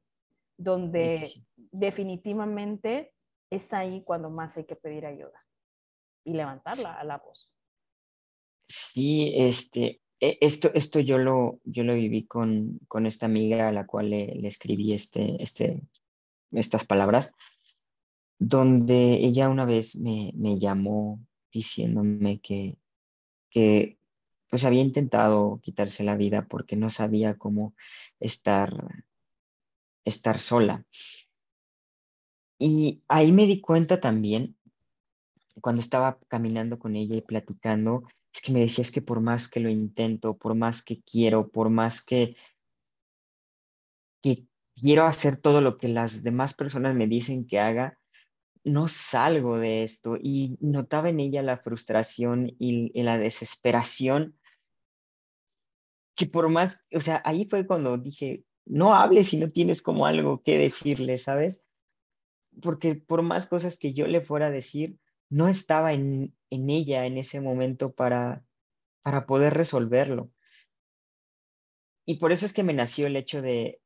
donde definitivamente es ahí cuando más hay que pedir ayuda y levantarla a la voz. Sí, este, e, esto, esto yo, lo, yo lo viví con, con esta amiga a la cual le, escribí este, este, estas palabras, donde ella una vez me, me llamó diciéndome que, que pues había intentado quitarse la vida porque no sabía cómo estar, estar sola. Y ahí me di cuenta también cuando estaba caminando con ella y platicando, es que me decía, es que por más que lo intento, por más que quiero, por más que, que quiero hacer todo lo que las demás personas me dicen que haga, no salgo de esto. Y notaba en ella la frustración y, y la desesperación, que por más, o sea, ahí fue cuando dije, no hables si no tienes como algo que decirle, ¿sabes? Porque por más cosas que yo le fuera a decir, no estaba en, ella en ese momento para, para poder resolverlo. Y por eso es que me nació el hecho de,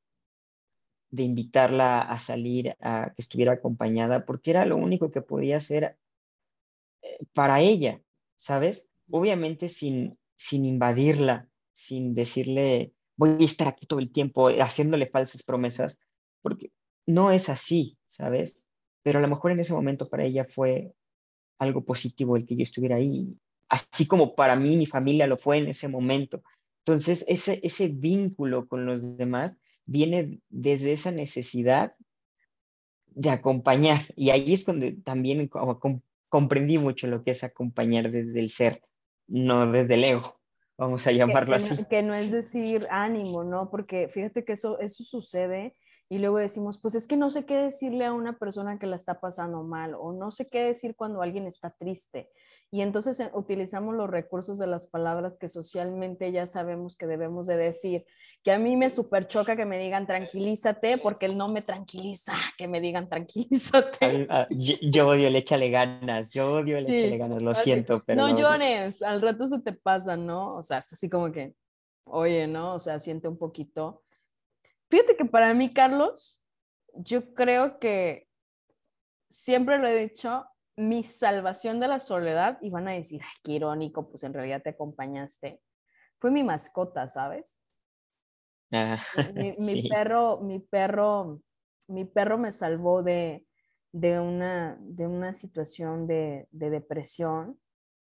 de invitarla a salir, a que estuviera acompañada, porque era lo único que podía hacer eh, para ella, ¿sabes? Obviamente sin, sin invadirla, sin decirle, voy a estar aquí todo el tiempo haciéndole falsas promesas, porque no es así, ¿sabes? Pero a lo mejor en ese momento para ella fue, algo positivo el que yo estuviera ahí, así como para mí mi familia lo fue en ese momento. Entonces, ese, ese vínculo con los demás viene desde esa necesidad de acompañar. Y ahí es donde también comprendí mucho lo que es acompañar desde el ser, no desde el ego, vamos a llamarlo así. que no es decir ánimo, ¿no? Porque fíjate que eso, eso sucede y luego decimos, pues es que no sé qué decirle a una persona que la está pasando mal o no sé qué decir cuando alguien está triste. Y entonces eh, utilizamos los recursos de las palabras que socialmente ya sabemos que debemos de decir, que a mí me super choca que me digan tranquilízate porque él no me tranquiliza, que me digan tranquilízate. Yo, odio el échale ganas, yo odio el échale ganas, lo siento, pero... No llores, al rato se te pasa, ¿no? O sea, es así como que, oye, ¿no? O sea, siente un poquito Fíjate que para mí, Carlos, yo creo que siempre lo he dicho, mi salvación de la soledad, y van a decir, ay, qué irónico, pues en realidad te acompañaste, fue mi mascota, ¿sabes? Ah, mi, [LAUGHS] perro, mi perro, mi perro me salvó de, una, de una situación de, depresión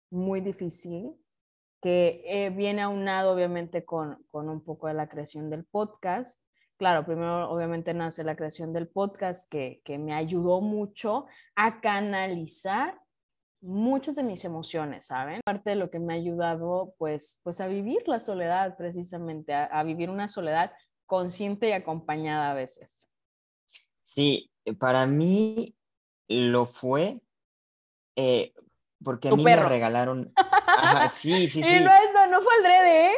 muy difícil que eh, viene aunado obviamente con, con un poco de la creación del podcast claro, primero obviamente nace la creación del podcast que, me ayudó mucho a canalizar muchas de mis emociones, ¿saben? Parte de lo que me ha ayudado pues, pues a vivir la soledad precisamente, a, vivir una soledad consciente y acompañada a veces. Sí, para mí lo fue, eh, porque a mí perro. me regalaron. [LAUGHS] Ajá, sí, sí, Y sí. no, es, no, no fue Aldrede, ¿eh?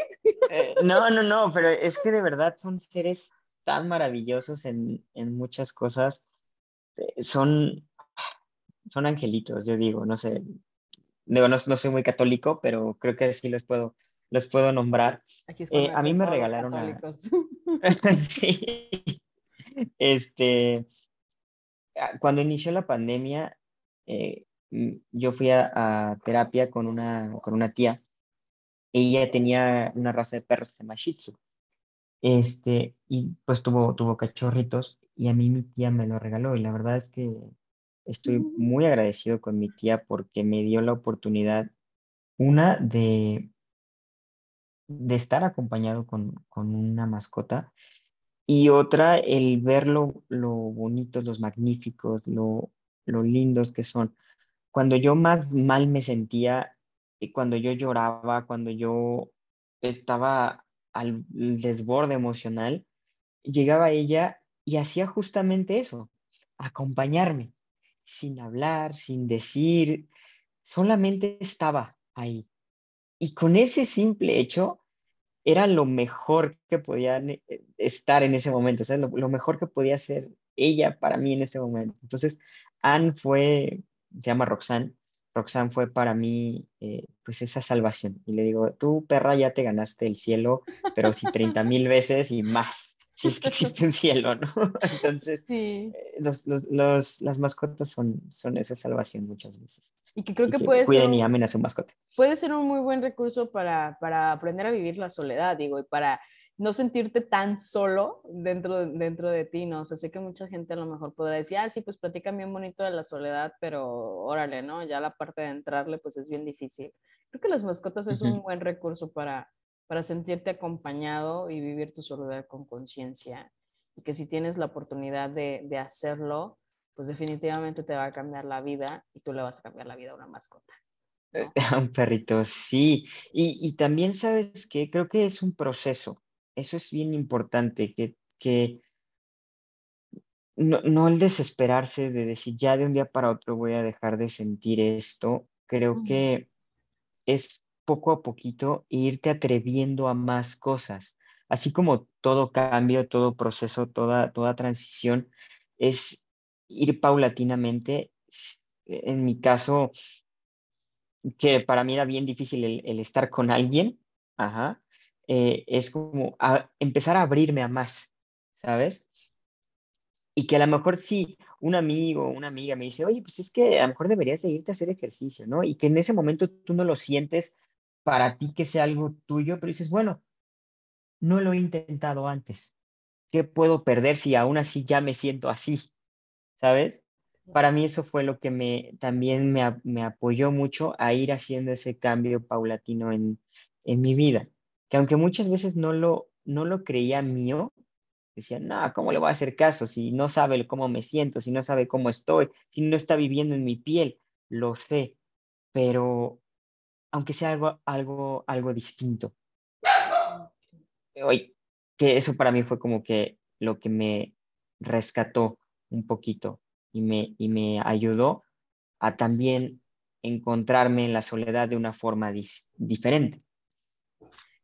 Eh, no, no, no, pero es que de verdad son seres tan maravillosos en, en muchas cosas. Eh, son, son angelitos, yo digo, no sé. Digo, no, no soy muy católico, pero creo que sí los puedo, los puedo nombrar. Aquí es Eh, a mí me regalaron a-. [LAUGHS] Sí. Este, ah, cuando inició la pandemia, eh, mm, yo fui a, a terapia con una, con una tía. Ella tenía una raza de perros que se llama Shih Tzu. Este, y pues tuvo, tuvo cachorritos y a mí mi tía me lo regaló y la verdad es que estoy muy agradecido con mi tía porque me dio la oportunidad, una, de, de estar acompañado con, con una mascota y otra, el ver lo, lo bonitos, los magníficos, lo, lo lindos que son. Cuando yo más mal me sentía, y cuando yo lloraba, cuando yo estaba al desborde emocional, llegaba ella y hacía justamente eso, acompañarme, sin hablar, sin decir, solamente estaba ahí. Y con ese simple hecho, era lo mejor que podía eh, estar en ese momento, o sea, lo, lo mejor que podía ser ella para mí en ese momento. Entonces, Anne fue, se llama Roxanne, Roxanne fue para mí eh, pues esa salvación. Y le digo, tú perra ya te ganaste el cielo, pero sí 30 mil veces y más, si es que existe un cielo, ¿no? [LAUGHS] Entonces, Sí. eh, los, los, los- las mascotas son, son esa salvación muchas veces. Y que creo Así que puede ser, cuiden y un, amen a su mascota. puede ser un muy buen recurso para, para aprender a vivir la soledad, digo, y para no sentirte tan solo dentro, de- dentro de ti, ¿no? O sea, sé que mucha gente a lo mejor podrá decir, ah, sí, pues platican bien bonito de la soledad, pero órale, ¿no? Ya la parte de entrarle, pues es bien difícil. Creo que las mascotas es un buen recurso para, para sentirte acompañado y vivir tu soledad con conciencia. Y que si tienes la oportunidad de, de hacerlo, pues definitivamente te va a cambiar la vida y tú le vas a cambiar la vida a una mascota. ¿no? [LAUGHS] A un perrito, sí. Y, y también sabes que creo que es un proceso. Eso es bien importante, que, que no, no el desesperarse de decir ya de un día para otro voy a dejar de sentir esto. Creo que es poco a poquito irte atreviendo a más cosas. Así como todo cambio, todo proceso, toda, toda transición, es ir paulatinamente. En mi caso, que para mí era bien difícil el, el estar con alguien, ajá, eh, es como a- empezar a abrirme a más, ¿sabes? Y que a lo mejor sí, un amigo o una amiga me dice, oye, pues es que a lo mejor deberías de irte a hacer ejercicio, ¿no? Y que en ese momento tú no lo sientes para ti que sea algo tuyo, pero dices, bueno, no lo he intentado antes. ¿Qué puedo perder si aún así ya me siento así? ¿Sabes? Para mí eso fue lo que me también me, me apoyó mucho a ir haciendo ese cambio paulatino en, en mi vida. Que aunque muchas veces no lo, no lo creía mío, decía, no, ¿cómo le voy a hacer caso si no sabe cómo me siento, si no sabe cómo estoy, si no está viviendo en mi piel? Lo sé, pero aunque sea algo, algo, algo distinto. [LAUGHS] Hoy, que eso para mí fue como que lo que me rescató un poquito y me, y me ayudó a también encontrarme en la soledad de una forma diferente.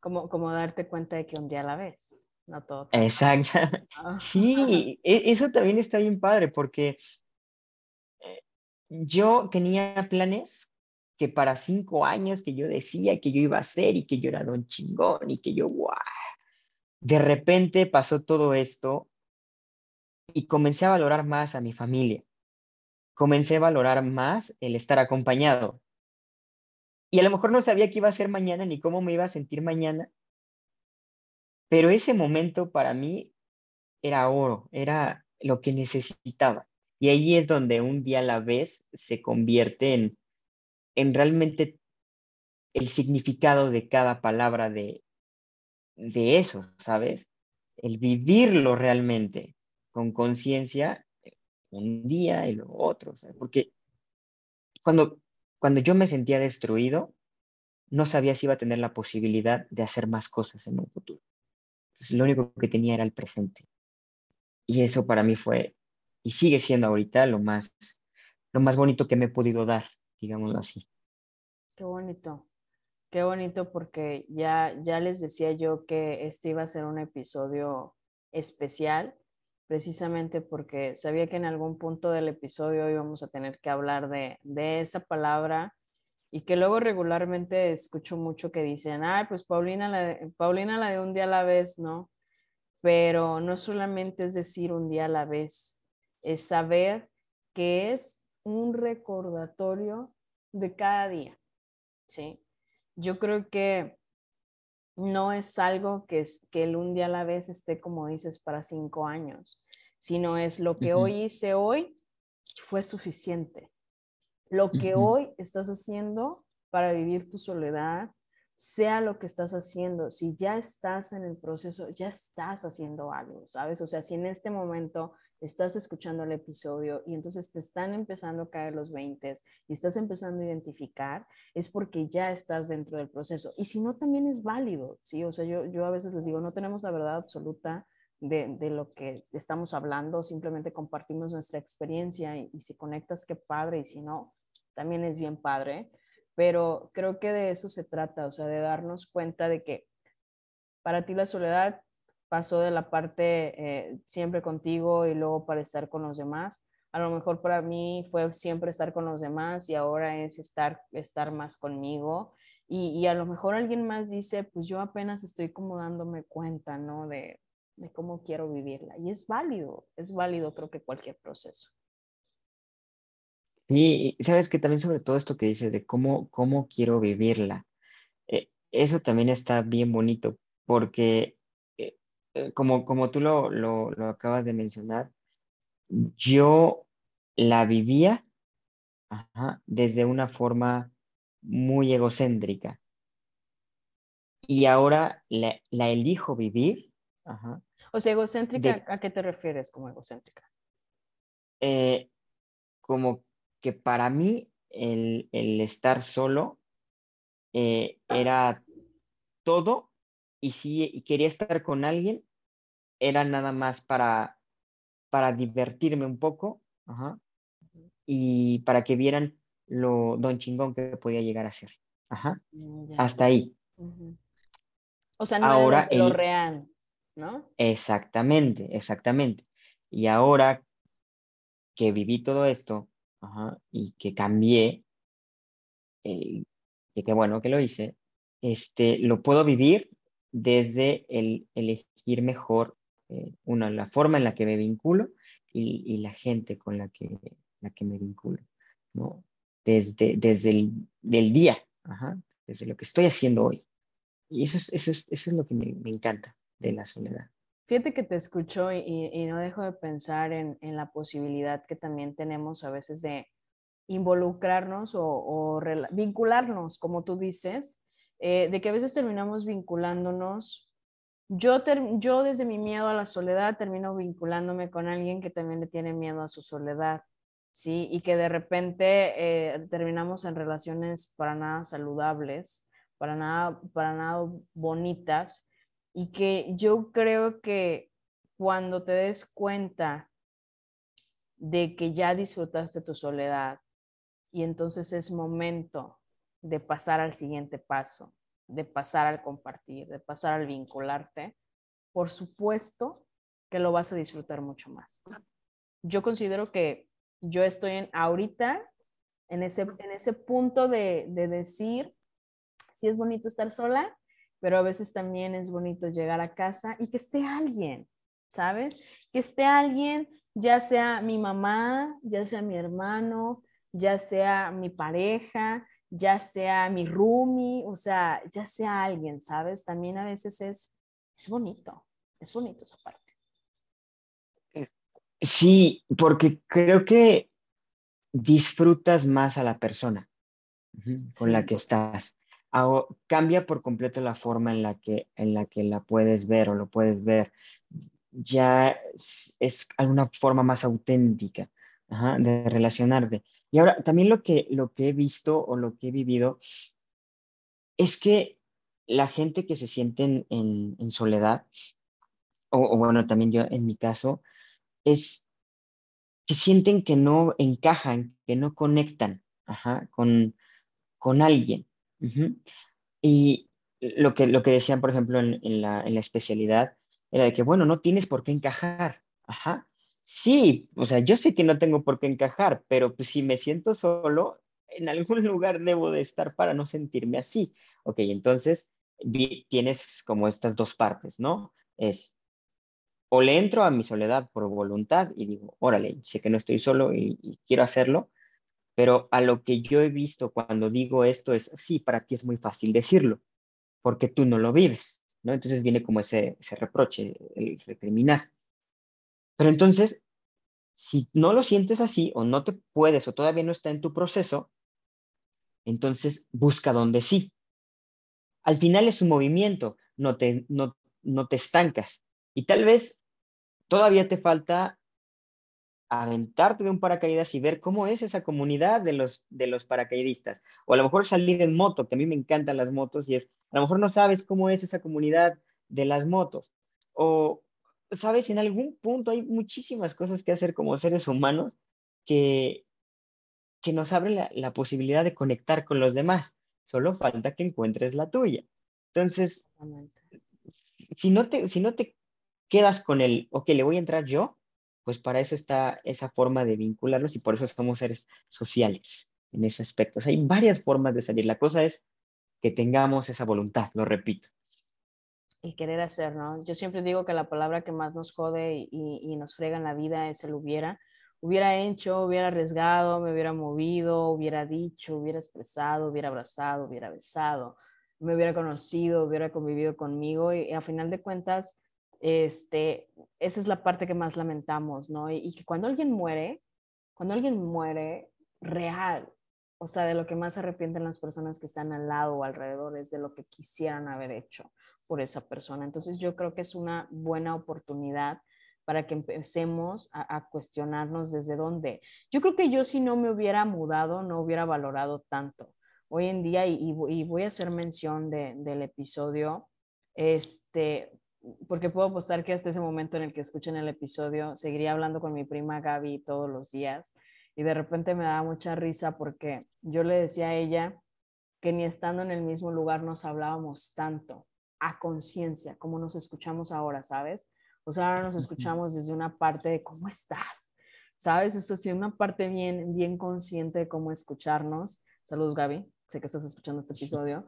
Como, como darte cuenta de que un día a la vez, no todo. Exacto. [LAUGHS] Sí, e- eso también está bien padre porque eh, yo tenía planes que para cinco años que yo decía que yo iba a hacer y que yo era don chingón y que yo, guau. De repente pasó todo esto y comencé a valorar más a mi familia. Comencé a valorar más el estar acompañado. Y a lo mejor no sabía qué iba a ser mañana ni cómo me iba a sentir mañana, pero ese momento para mí era oro, era lo que necesitaba. Y ahí es donde un día a la vez se convierte en, en realmente el significado de cada palabra de, de eso, ¿sabes? El vivirlo realmente con conciencia un día y lo otro, ¿sabes? Porque cuando, cuando yo me sentía destruido, no sabía si iba a tener la posibilidad de hacer más cosas en un futuro. Entonces, lo único que tenía era el presente. Y eso para mí fue, y sigue siendo ahorita, lo más, lo más bonito que me he podido dar, digámoslo así. Qué bonito. Qué bonito porque ya, ya les decía yo que este iba a ser un episodio especial, precisamente porque sabía que en algún punto del episodio íbamos a tener que hablar de, de esa palabra y que luego regularmente escucho mucho que dicen, ay, pues Paulina la, Paulina la de un día a la vez, ¿no? Pero no solamente es decir un día a la vez, es saber que es un recordatorio de cada día, ¿sí? Yo creo que no es algo que, es, que el un día a la vez esté, como dices, para cinco años, sino es lo que uh -huh. hoy hice hoy fue suficiente. Lo que uh -huh. hoy estás haciendo para vivir tu soledad, sea lo que estás haciendo, si ya estás en el proceso, ya estás haciendo algo, ¿sabes? O sea, si en este momento estás escuchando el episodio y entonces te están empezando a caer los 20 y estás empezando a identificar, es porque ya estás dentro del proceso. Y si no, también es válido, ¿sí? O sea, yo, yo a veces les digo, no tenemos la verdad absoluta de, de lo que estamos hablando, simplemente compartimos nuestra experiencia y, y si conectas, qué padre, y si no, también es bien padre. Pero creo que de eso se trata, o sea, de darnos cuenta de que para ti la soledad pasó de la parte eh, siempre contigo y luego para estar con los demás. A lo mejor para mí fue siempre estar con los demás y ahora es estar, estar más conmigo. Y, y a lo mejor alguien más dice, pues yo apenas estoy como dándome cuenta, ¿no? De, de cómo quiero vivirla. Y es válido, es válido creo que cualquier proceso. Sí, sabes que también sobre todo esto que dices de cómo, cómo quiero vivirla, eh, eso también está bien bonito porque eh, como, como tú lo, lo, lo, acabas de mencionar, yo la vivía ajá, desde una forma muy egocéntrica y ahora la, la elijo vivir. Ajá, o sea, egocéntrica, de, ¿a qué te refieres como egocéntrica? Eh, como que para mí el, el estar solo eh, era todo y si quería estar con alguien era nada más para, para divertirme un poco ajá, y para que vieran lo don chingón que podía llegar a ser. Ajá, Mm, ya. hasta ahí. O sea, no Ahora era lo el- real, ¿no? Exactamente, exactamente. Y ahora que viví todo esto ajá, y que cambié, eh, que bueno que lo hice, este, lo puedo vivir desde el elegir mejor eh, una, la forma en la que me vinculo y, y la gente con la que, la que me vinculo, ¿no? Desde, desde el del día, ajá, desde lo que estoy haciendo hoy. Y eso es, eso es, eso es lo que me, me encanta de la soledad. Fíjate que te escucho y, no dejo de pensar en, la posibilidad que también tenemos a veces de involucrarnos o, vincularnos, como tú dices, eh, de que a veces terminamos vinculándonos. Yo desde mi miedo a la soledad termino vinculándome con alguien que también le tiene miedo a su soledad, ¿sí? Y que de repente eh, terminamos en relaciones para nada saludables, para nada, para nada bonitas y que yo creo que cuando te des cuenta de que ya disfrutaste tu soledad y entonces es momento de pasar al siguiente paso, de pasar al compartir, de pasar al vincularte, por supuesto que lo vas a disfrutar mucho más. Yo considero que yo estoy en ahorita en ese, en ese punto de, de decir si es bonito estar sola, pero a veces también es bonito llegar a casa y que esté alguien, ¿sabes? Que esté alguien, ya sea mi mamá, ya sea mi hermano, ya sea mi pareja, ya sea mi roomie, o sea, ya sea alguien, ¿sabes? También a veces es, es bonito, es bonito esa parte. Sí, porque creo que disfrutas más a la persona con sí. la que estás cambia por completo la forma en la que en la que la puedes ver o lo puedes ver ya es, es alguna forma más auténtica ajá, de relacionarte y ahora también lo que lo que he visto o lo que he vivido es que la gente que se siente en, en, en soledad o, o, bueno también yo en mi caso es que sienten que no encajan que no conectan ajá, con con alguien. Y lo que, lo que decían, por ejemplo, en, la, en, la, especialidad, era de que, bueno, no tienes por qué encajar. Ajá. Sí, o sea, yo sé que no tengo por qué encajar, pero pues si me siento solo, en algún [LAUGHS] lugar debo de estar para no sentirme así. Ok, entonces tienes como estas dos partes, ¿no? Es, o le entro a mi soledad por voluntad y digo, órale, sé que no estoy solo y, quiero hacerlo, pero a lo que yo he visto cuando digo esto es, sí, para ti es muy fácil decirlo, porque tú no lo vives, ¿no? Entonces viene como ese, ese reproche, el recriminar. Pero entonces, si no lo sientes así o no te puedes o todavía no está en tu proceso, entonces busca donde sí. Al final es un movimiento, no te, no, no te estancas. Y tal vez todavía te falta aventarte de un paracaídas y ver cómo es esa comunidad de los, de los paracaidistas. O a lo mejor salir en moto, que a mí me encantan las motos y es, a lo mejor no sabes cómo es esa comunidad de las motos. O, sabes, en algún punto hay muchísimas cosas que hacer como seres humanos que, que nos abren la, la posibilidad de conectar con los demás. Solo falta que encuentres la tuya. Entonces, si no te, si no te quedas con el, ok, le voy a entrar yo, pues para eso está esa forma de vincularlos y por eso somos seres sociales en ese aspecto. hay varias formas de salir. La cosa es que tengamos esa voluntad, lo repito. El querer hacer, ¿no? Yo siempre digo que la palabra que más nos jode y, nos frega en la vida es el hubiera. Hubiera hecho, hubiera arriesgado, me hubiera movido, hubiera dicho, hubiera expresado, hubiera abrazado, hubiera besado, me hubiera conocido, hubiera convivido conmigo y a final de cuentas este, esa es la parte que más lamentamos, ¿no? Y, que cuando alguien muere, cuando alguien muere real, o sea, de lo que más se arrepienten las personas que están al lado o alrededor es de lo que quisieran haber hecho por esa persona. Entonces yo creo que es una buena oportunidad para que empecemos a, cuestionarnos desde dónde. Yo creo que yo si no me hubiera mudado, no hubiera valorado tanto. Hoy en día, y, voy a hacer mención del episodio, este, porque puedo apostar que hasta ese momento en el que escuchen el episodio seguiría hablando con mi prima Gaby todos los días y de repente me daba mucha risa porque yo le decía a ella que ni estando en el mismo lugar nos hablábamos tanto a conciencia como nos escuchamos ahora, ¿sabes? O sea, ahora nos escuchamos desde una parte de cómo estás, ¿sabes? Esto sí, una parte bien, bien consciente de cómo escucharnos. Saludos, Gaby, sé que estás escuchando este episodio.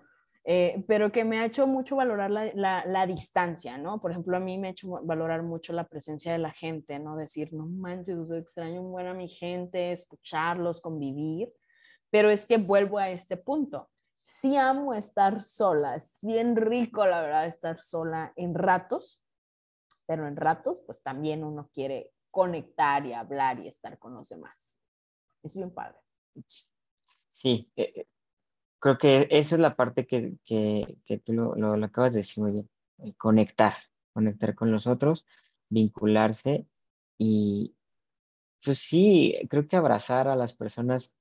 Eh, pero que me ha hecho mucho valorar la, la, distancia, ¿no? Por ejemplo, a mí me ha hecho valorar mucho la presencia de la gente, ¿no? Decir, no manches, extraño un buen a mi gente, escucharlos, convivir, pero es que vuelvo a este punto. Sí amo estar sola, es bien rico, la verdad, estar sola en ratos, pero en ratos, pues también uno quiere conectar y hablar y estar con los demás. Es bien padre. Sí, eh, eh, creo que esa es la parte que, que, que tú lo, lo, acabas de decir muy bien, conectar, conectar con los otros, vincularse y pues sí, creo que abrazar a las personas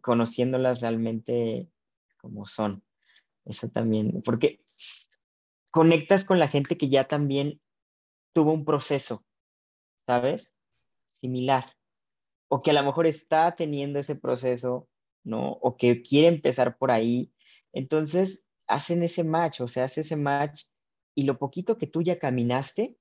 conociéndolas realmente como son. Eso también, porque conectas con la gente que ya también tuvo un proceso, ¿sabes? Similar. O que a lo mejor está teniendo ese proceso ¿no? O que quiere empezar por ahí. Entonces, hacen ese match, o sea, hace ese match y lo poquito que tú ya caminaste,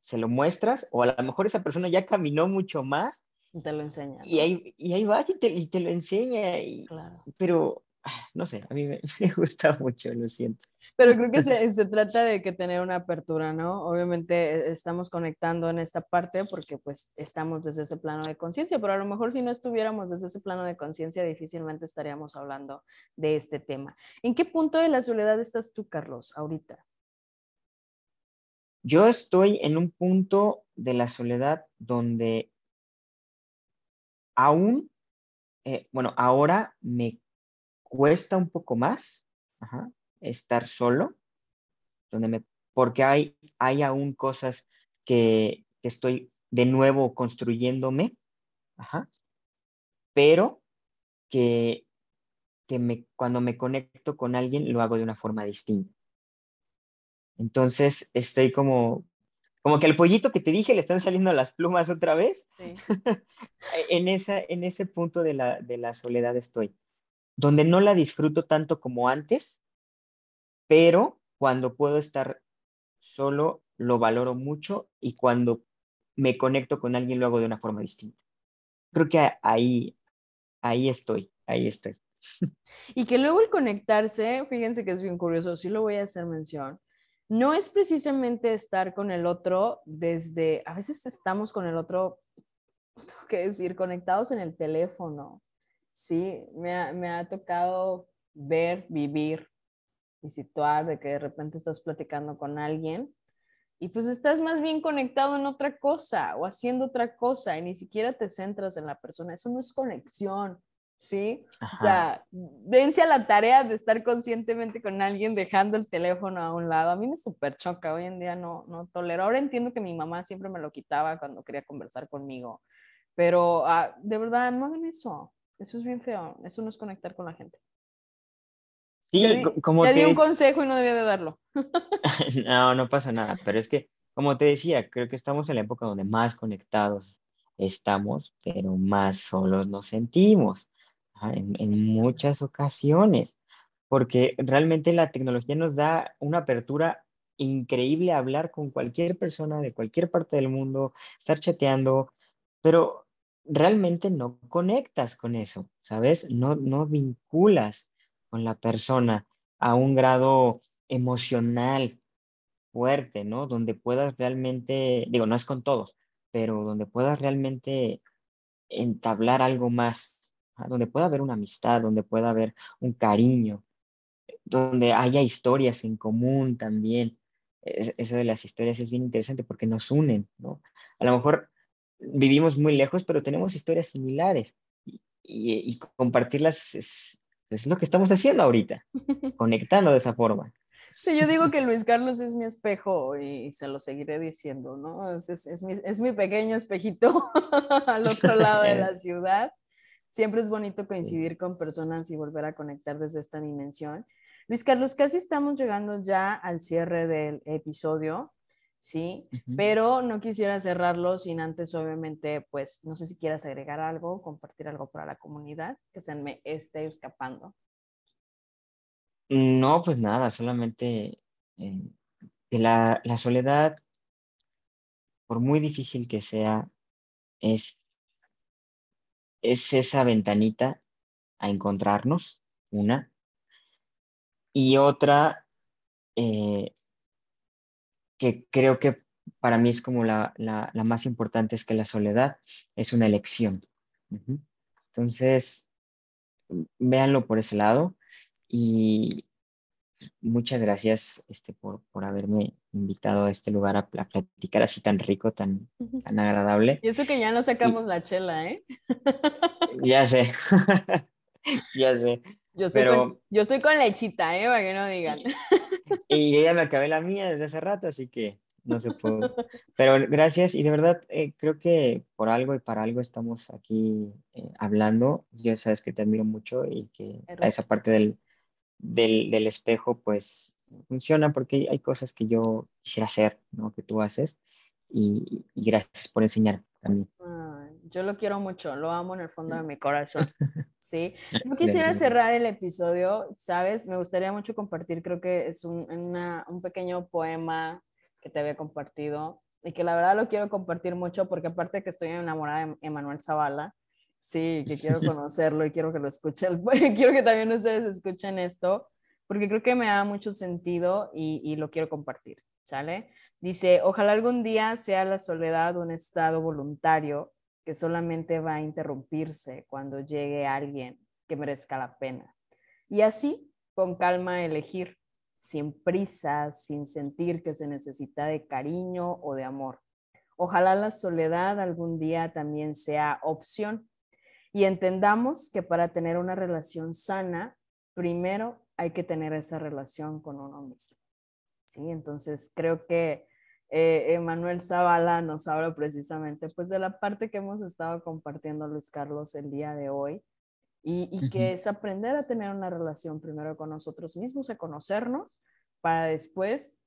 se lo muestras, o a lo mejor esa persona ya caminó mucho más. Y te lo enseña. Y, ahí, y ahí vas y te, y te lo enseña. Y, claro. Pero, no sé, a mí me, [LAUGHS] me gusta mucho, lo siento. Pero creo que se, [LAUGHS] se, trata de que tener una apertura, ¿no? Obviamente eh, estamos conectando en esta parte porque pues estamos desde ese plano de conciencia, pero a lo mejor si no estuviéramos desde ese plano de conciencia difícilmente estaríamos hablando de este tema. ¿En qué punto de la soledad estás tú, Carlos, ahorita? Yo estoy en un punto de la soledad donde aún, eh, bueno, ahora me cuesta un poco más, ajá, estar solo, donde me, porque hay, hay aún cosas que, estoy de nuevo construyéndome, pero que, que me, cuando me conecto con alguien lo hago de una forma distinta. Entonces estoy como, como que al pollito que te dije le están saliendo las plumas otra vez. [LAUGHS] en, esa, en ese punto de la, de la soledad estoy. Donde no la disfruto tanto como antes, pero cuando puedo estar solo lo valoro mucho y cuando me conecto con alguien lo hago de una forma distinta. Creo que ahí, ahí estoy, ahí estoy. [LAUGHS] Y que luego el conectarse, fíjense que es bien curioso, sí lo voy a hacer mención, no es precisamente estar con el otro desde, a veces estamos con el otro, [LAUGHS] tengo que decir, conectados en el teléfono. Sí, me ha, me ha tocado ver, vivir y situar de que de repente estás platicando con alguien y pues estás más bien conectado en otra cosa o haciendo otra cosa y ni siquiera te centras en la persona. Eso no es conexión, ¿sí? O sea, dense a la tarea de estar conscientemente con alguien dejando el teléfono a un lado. A mí me súper choca, hoy en día no, no tolero. Ahora entiendo que mi mamá siempre me lo quitaba cuando quería conversar conmigo, pero ah, de verdad, no hagan eso. Eso es bien feo, eso no es conectar con la gente. Sí, como te... di un consejo y no debía de darlo. [LAUGHS] [LAUGHS] no, no pasa nada, pero es que, como te decía, creo que estamos en la época donde más conectados estamos, pero más solos nos sentimos en, en muchas ocasiones, porque realmente la tecnología nos da una apertura increíble a hablar con cualquier persona de cualquier parte del mundo, estar chateando, pero realmente no conectas con eso, ¿sabes? No, no vinculas con la persona a un grado emocional fuerte, ¿no? Donde puedas realmente, digo, no es con todos, pero donde puedas realmente entablar algo más, donde pueda haber una amistad, donde pueda haber un cariño, donde haya historias en común también. eso de las historias es bien interesante porque nos unen, ¿no? A lo mejor vivimos muy lejos, pero tenemos historias similares y, y compartirlas es, es lo que estamos haciendo ahorita, [LAUGHS] conectando de esa forma. Sí, yo digo que Luis Carlos es mi espejo y se lo seguiré diciendo, ¿no? Es, es, mi, es mi, pequeño espejito [LAUGHS] al otro lado de la [LAUGHS] ciudad. Siempre es bonito coincidir con personas y volver a conectar desde esta dimensión. Luis Carlos, casi estamos llegando ya al cierre del episodio. ¿Sí? Pero no quisiera cerrarlo sin antes, obviamente, pues, no sé si quieras agregar algo, compartir algo para la comunidad que se me esté escapando. No, pues nada, solamente eh, que la, la, soledad, por muy difícil que sea, es, es esa ventanita a encontrarnos, una, y otra, eh, que creo que para mí es como la, la, más importante, es que la soledad es una elección. Entonces, véanlo por ese lado y muchas gracias este, por, por haberme invitado a este lugar a, platicar así tan rico, tan, tan agradable. Y eso que ya no sacamos la chela, ¿eh? ya sé, [LAUGHS] [LAUGHS] ya sé. Yo estoy, con, yo estoy con lechita, ¿eh? Para que no digan. [LAUGHS] Y ya me acabé la mía desde hace rato, así que no se puede. [LAUGHS] Pero gracias y de verdad eh, creo que por algo y para algo estamos aquí eh, hablando. Ya sabes que te admiro mucho y que esa parte del, del, del, espejo pues funciona porque hay cosas que yo quisiera hacer, ¿no? Que tú haces y, y gracias por enseñar también. Yo lo quiero mucho, lo amo en el fondo de mi corazón. [LAUGHS] Sí, no quisiera cerrar el episodio, ¿sabes? Me gustaría mucho compartir, creo que es un, un pequeño poema que te había compartido y que la verdad lo quiero compartir mucho porque aparte que estoy enamorada de Emanuel Zavala, sí, que quiero [LAUGHS] conocerlo y quiero que lo escuchen, [LAUGHS] quiero que también ustedes escuchen esto porque creo que me da mucho sentido y, y lo quiero compartir, ¿sale? Dice, ojalá algún día sea la soledad un estado voluntario que solamente va a interrumpirse cuando llegue alguien que merezca la pena. Y así, con calma, elegir, sin prisa, sin sentir que se necesita de cariño o de amor. Ojalá la soledad algún día también sea opción y entendamos que para tener una relación sana, primero hay que tener esa relación con uno mismo. ¿Sí? Entonces, creo que eh, Zavala nos habla precisamente pues de la parte que hemos estado compartiendo Luis Carlos el día de hoy y, que es aprender a tener una relación primero con nosotros mismos, a conocernos para después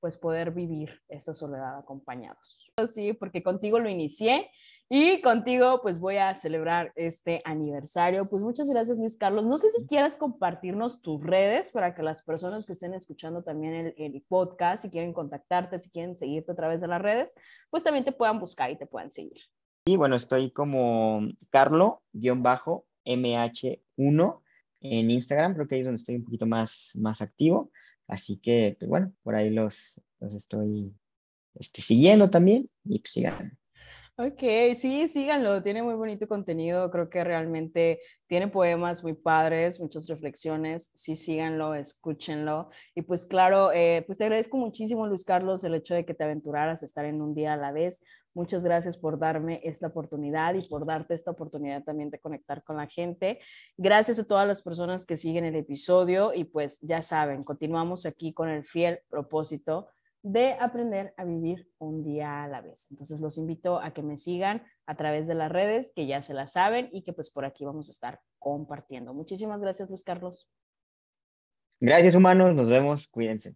pues poder vivir esa soledad acompañados. Sí, porque contigo lo inicié Y contigo, pues voy a celebrar este aniversario. Pues muchas gracias, Luis Carlos. No sé si quieras compartirnos tus redes para que las personas que estén escuchando también el, el podcast, si quieren contactarte, si quieren seguirte a través de las redes, pues también te puedan buscar y te puedan seguir. Y bueno, estoy como Carlo-MH1 en Instagram, creo que ahí es donde estoy un poquito más, más activo. Así que, pues bueno, por ahí los, los estoy este, siguiendo también y pues sigan. Ok, sí, síganlo, tiene muy bonito contenido, creo que realmente tiene poemas muy padres, muchas reflexiones, sí, síganlo, escúchenlo. Y pues claro, eh, pues te agradezco muchísimo, Luis Carlos, el hecho de que te aventuraras a estar en un día a la vez. Muchas gracias por darme esta oportunidad y por darte esta oportunidad también de conectar con la gente. Gracias a todas las personas que siguen el episodio y pues ya saben, continuamos aquí con el fiel propósito de aprender a vivir un día a la vez. Entonces los invito a que me sigan a través de las redes, que ya se las saben y que pues por aquí vamos a estar compartiendo. Muchísimas gracias, Luis Carlos. Gracias, humanos. Nos vemos. Cuídense.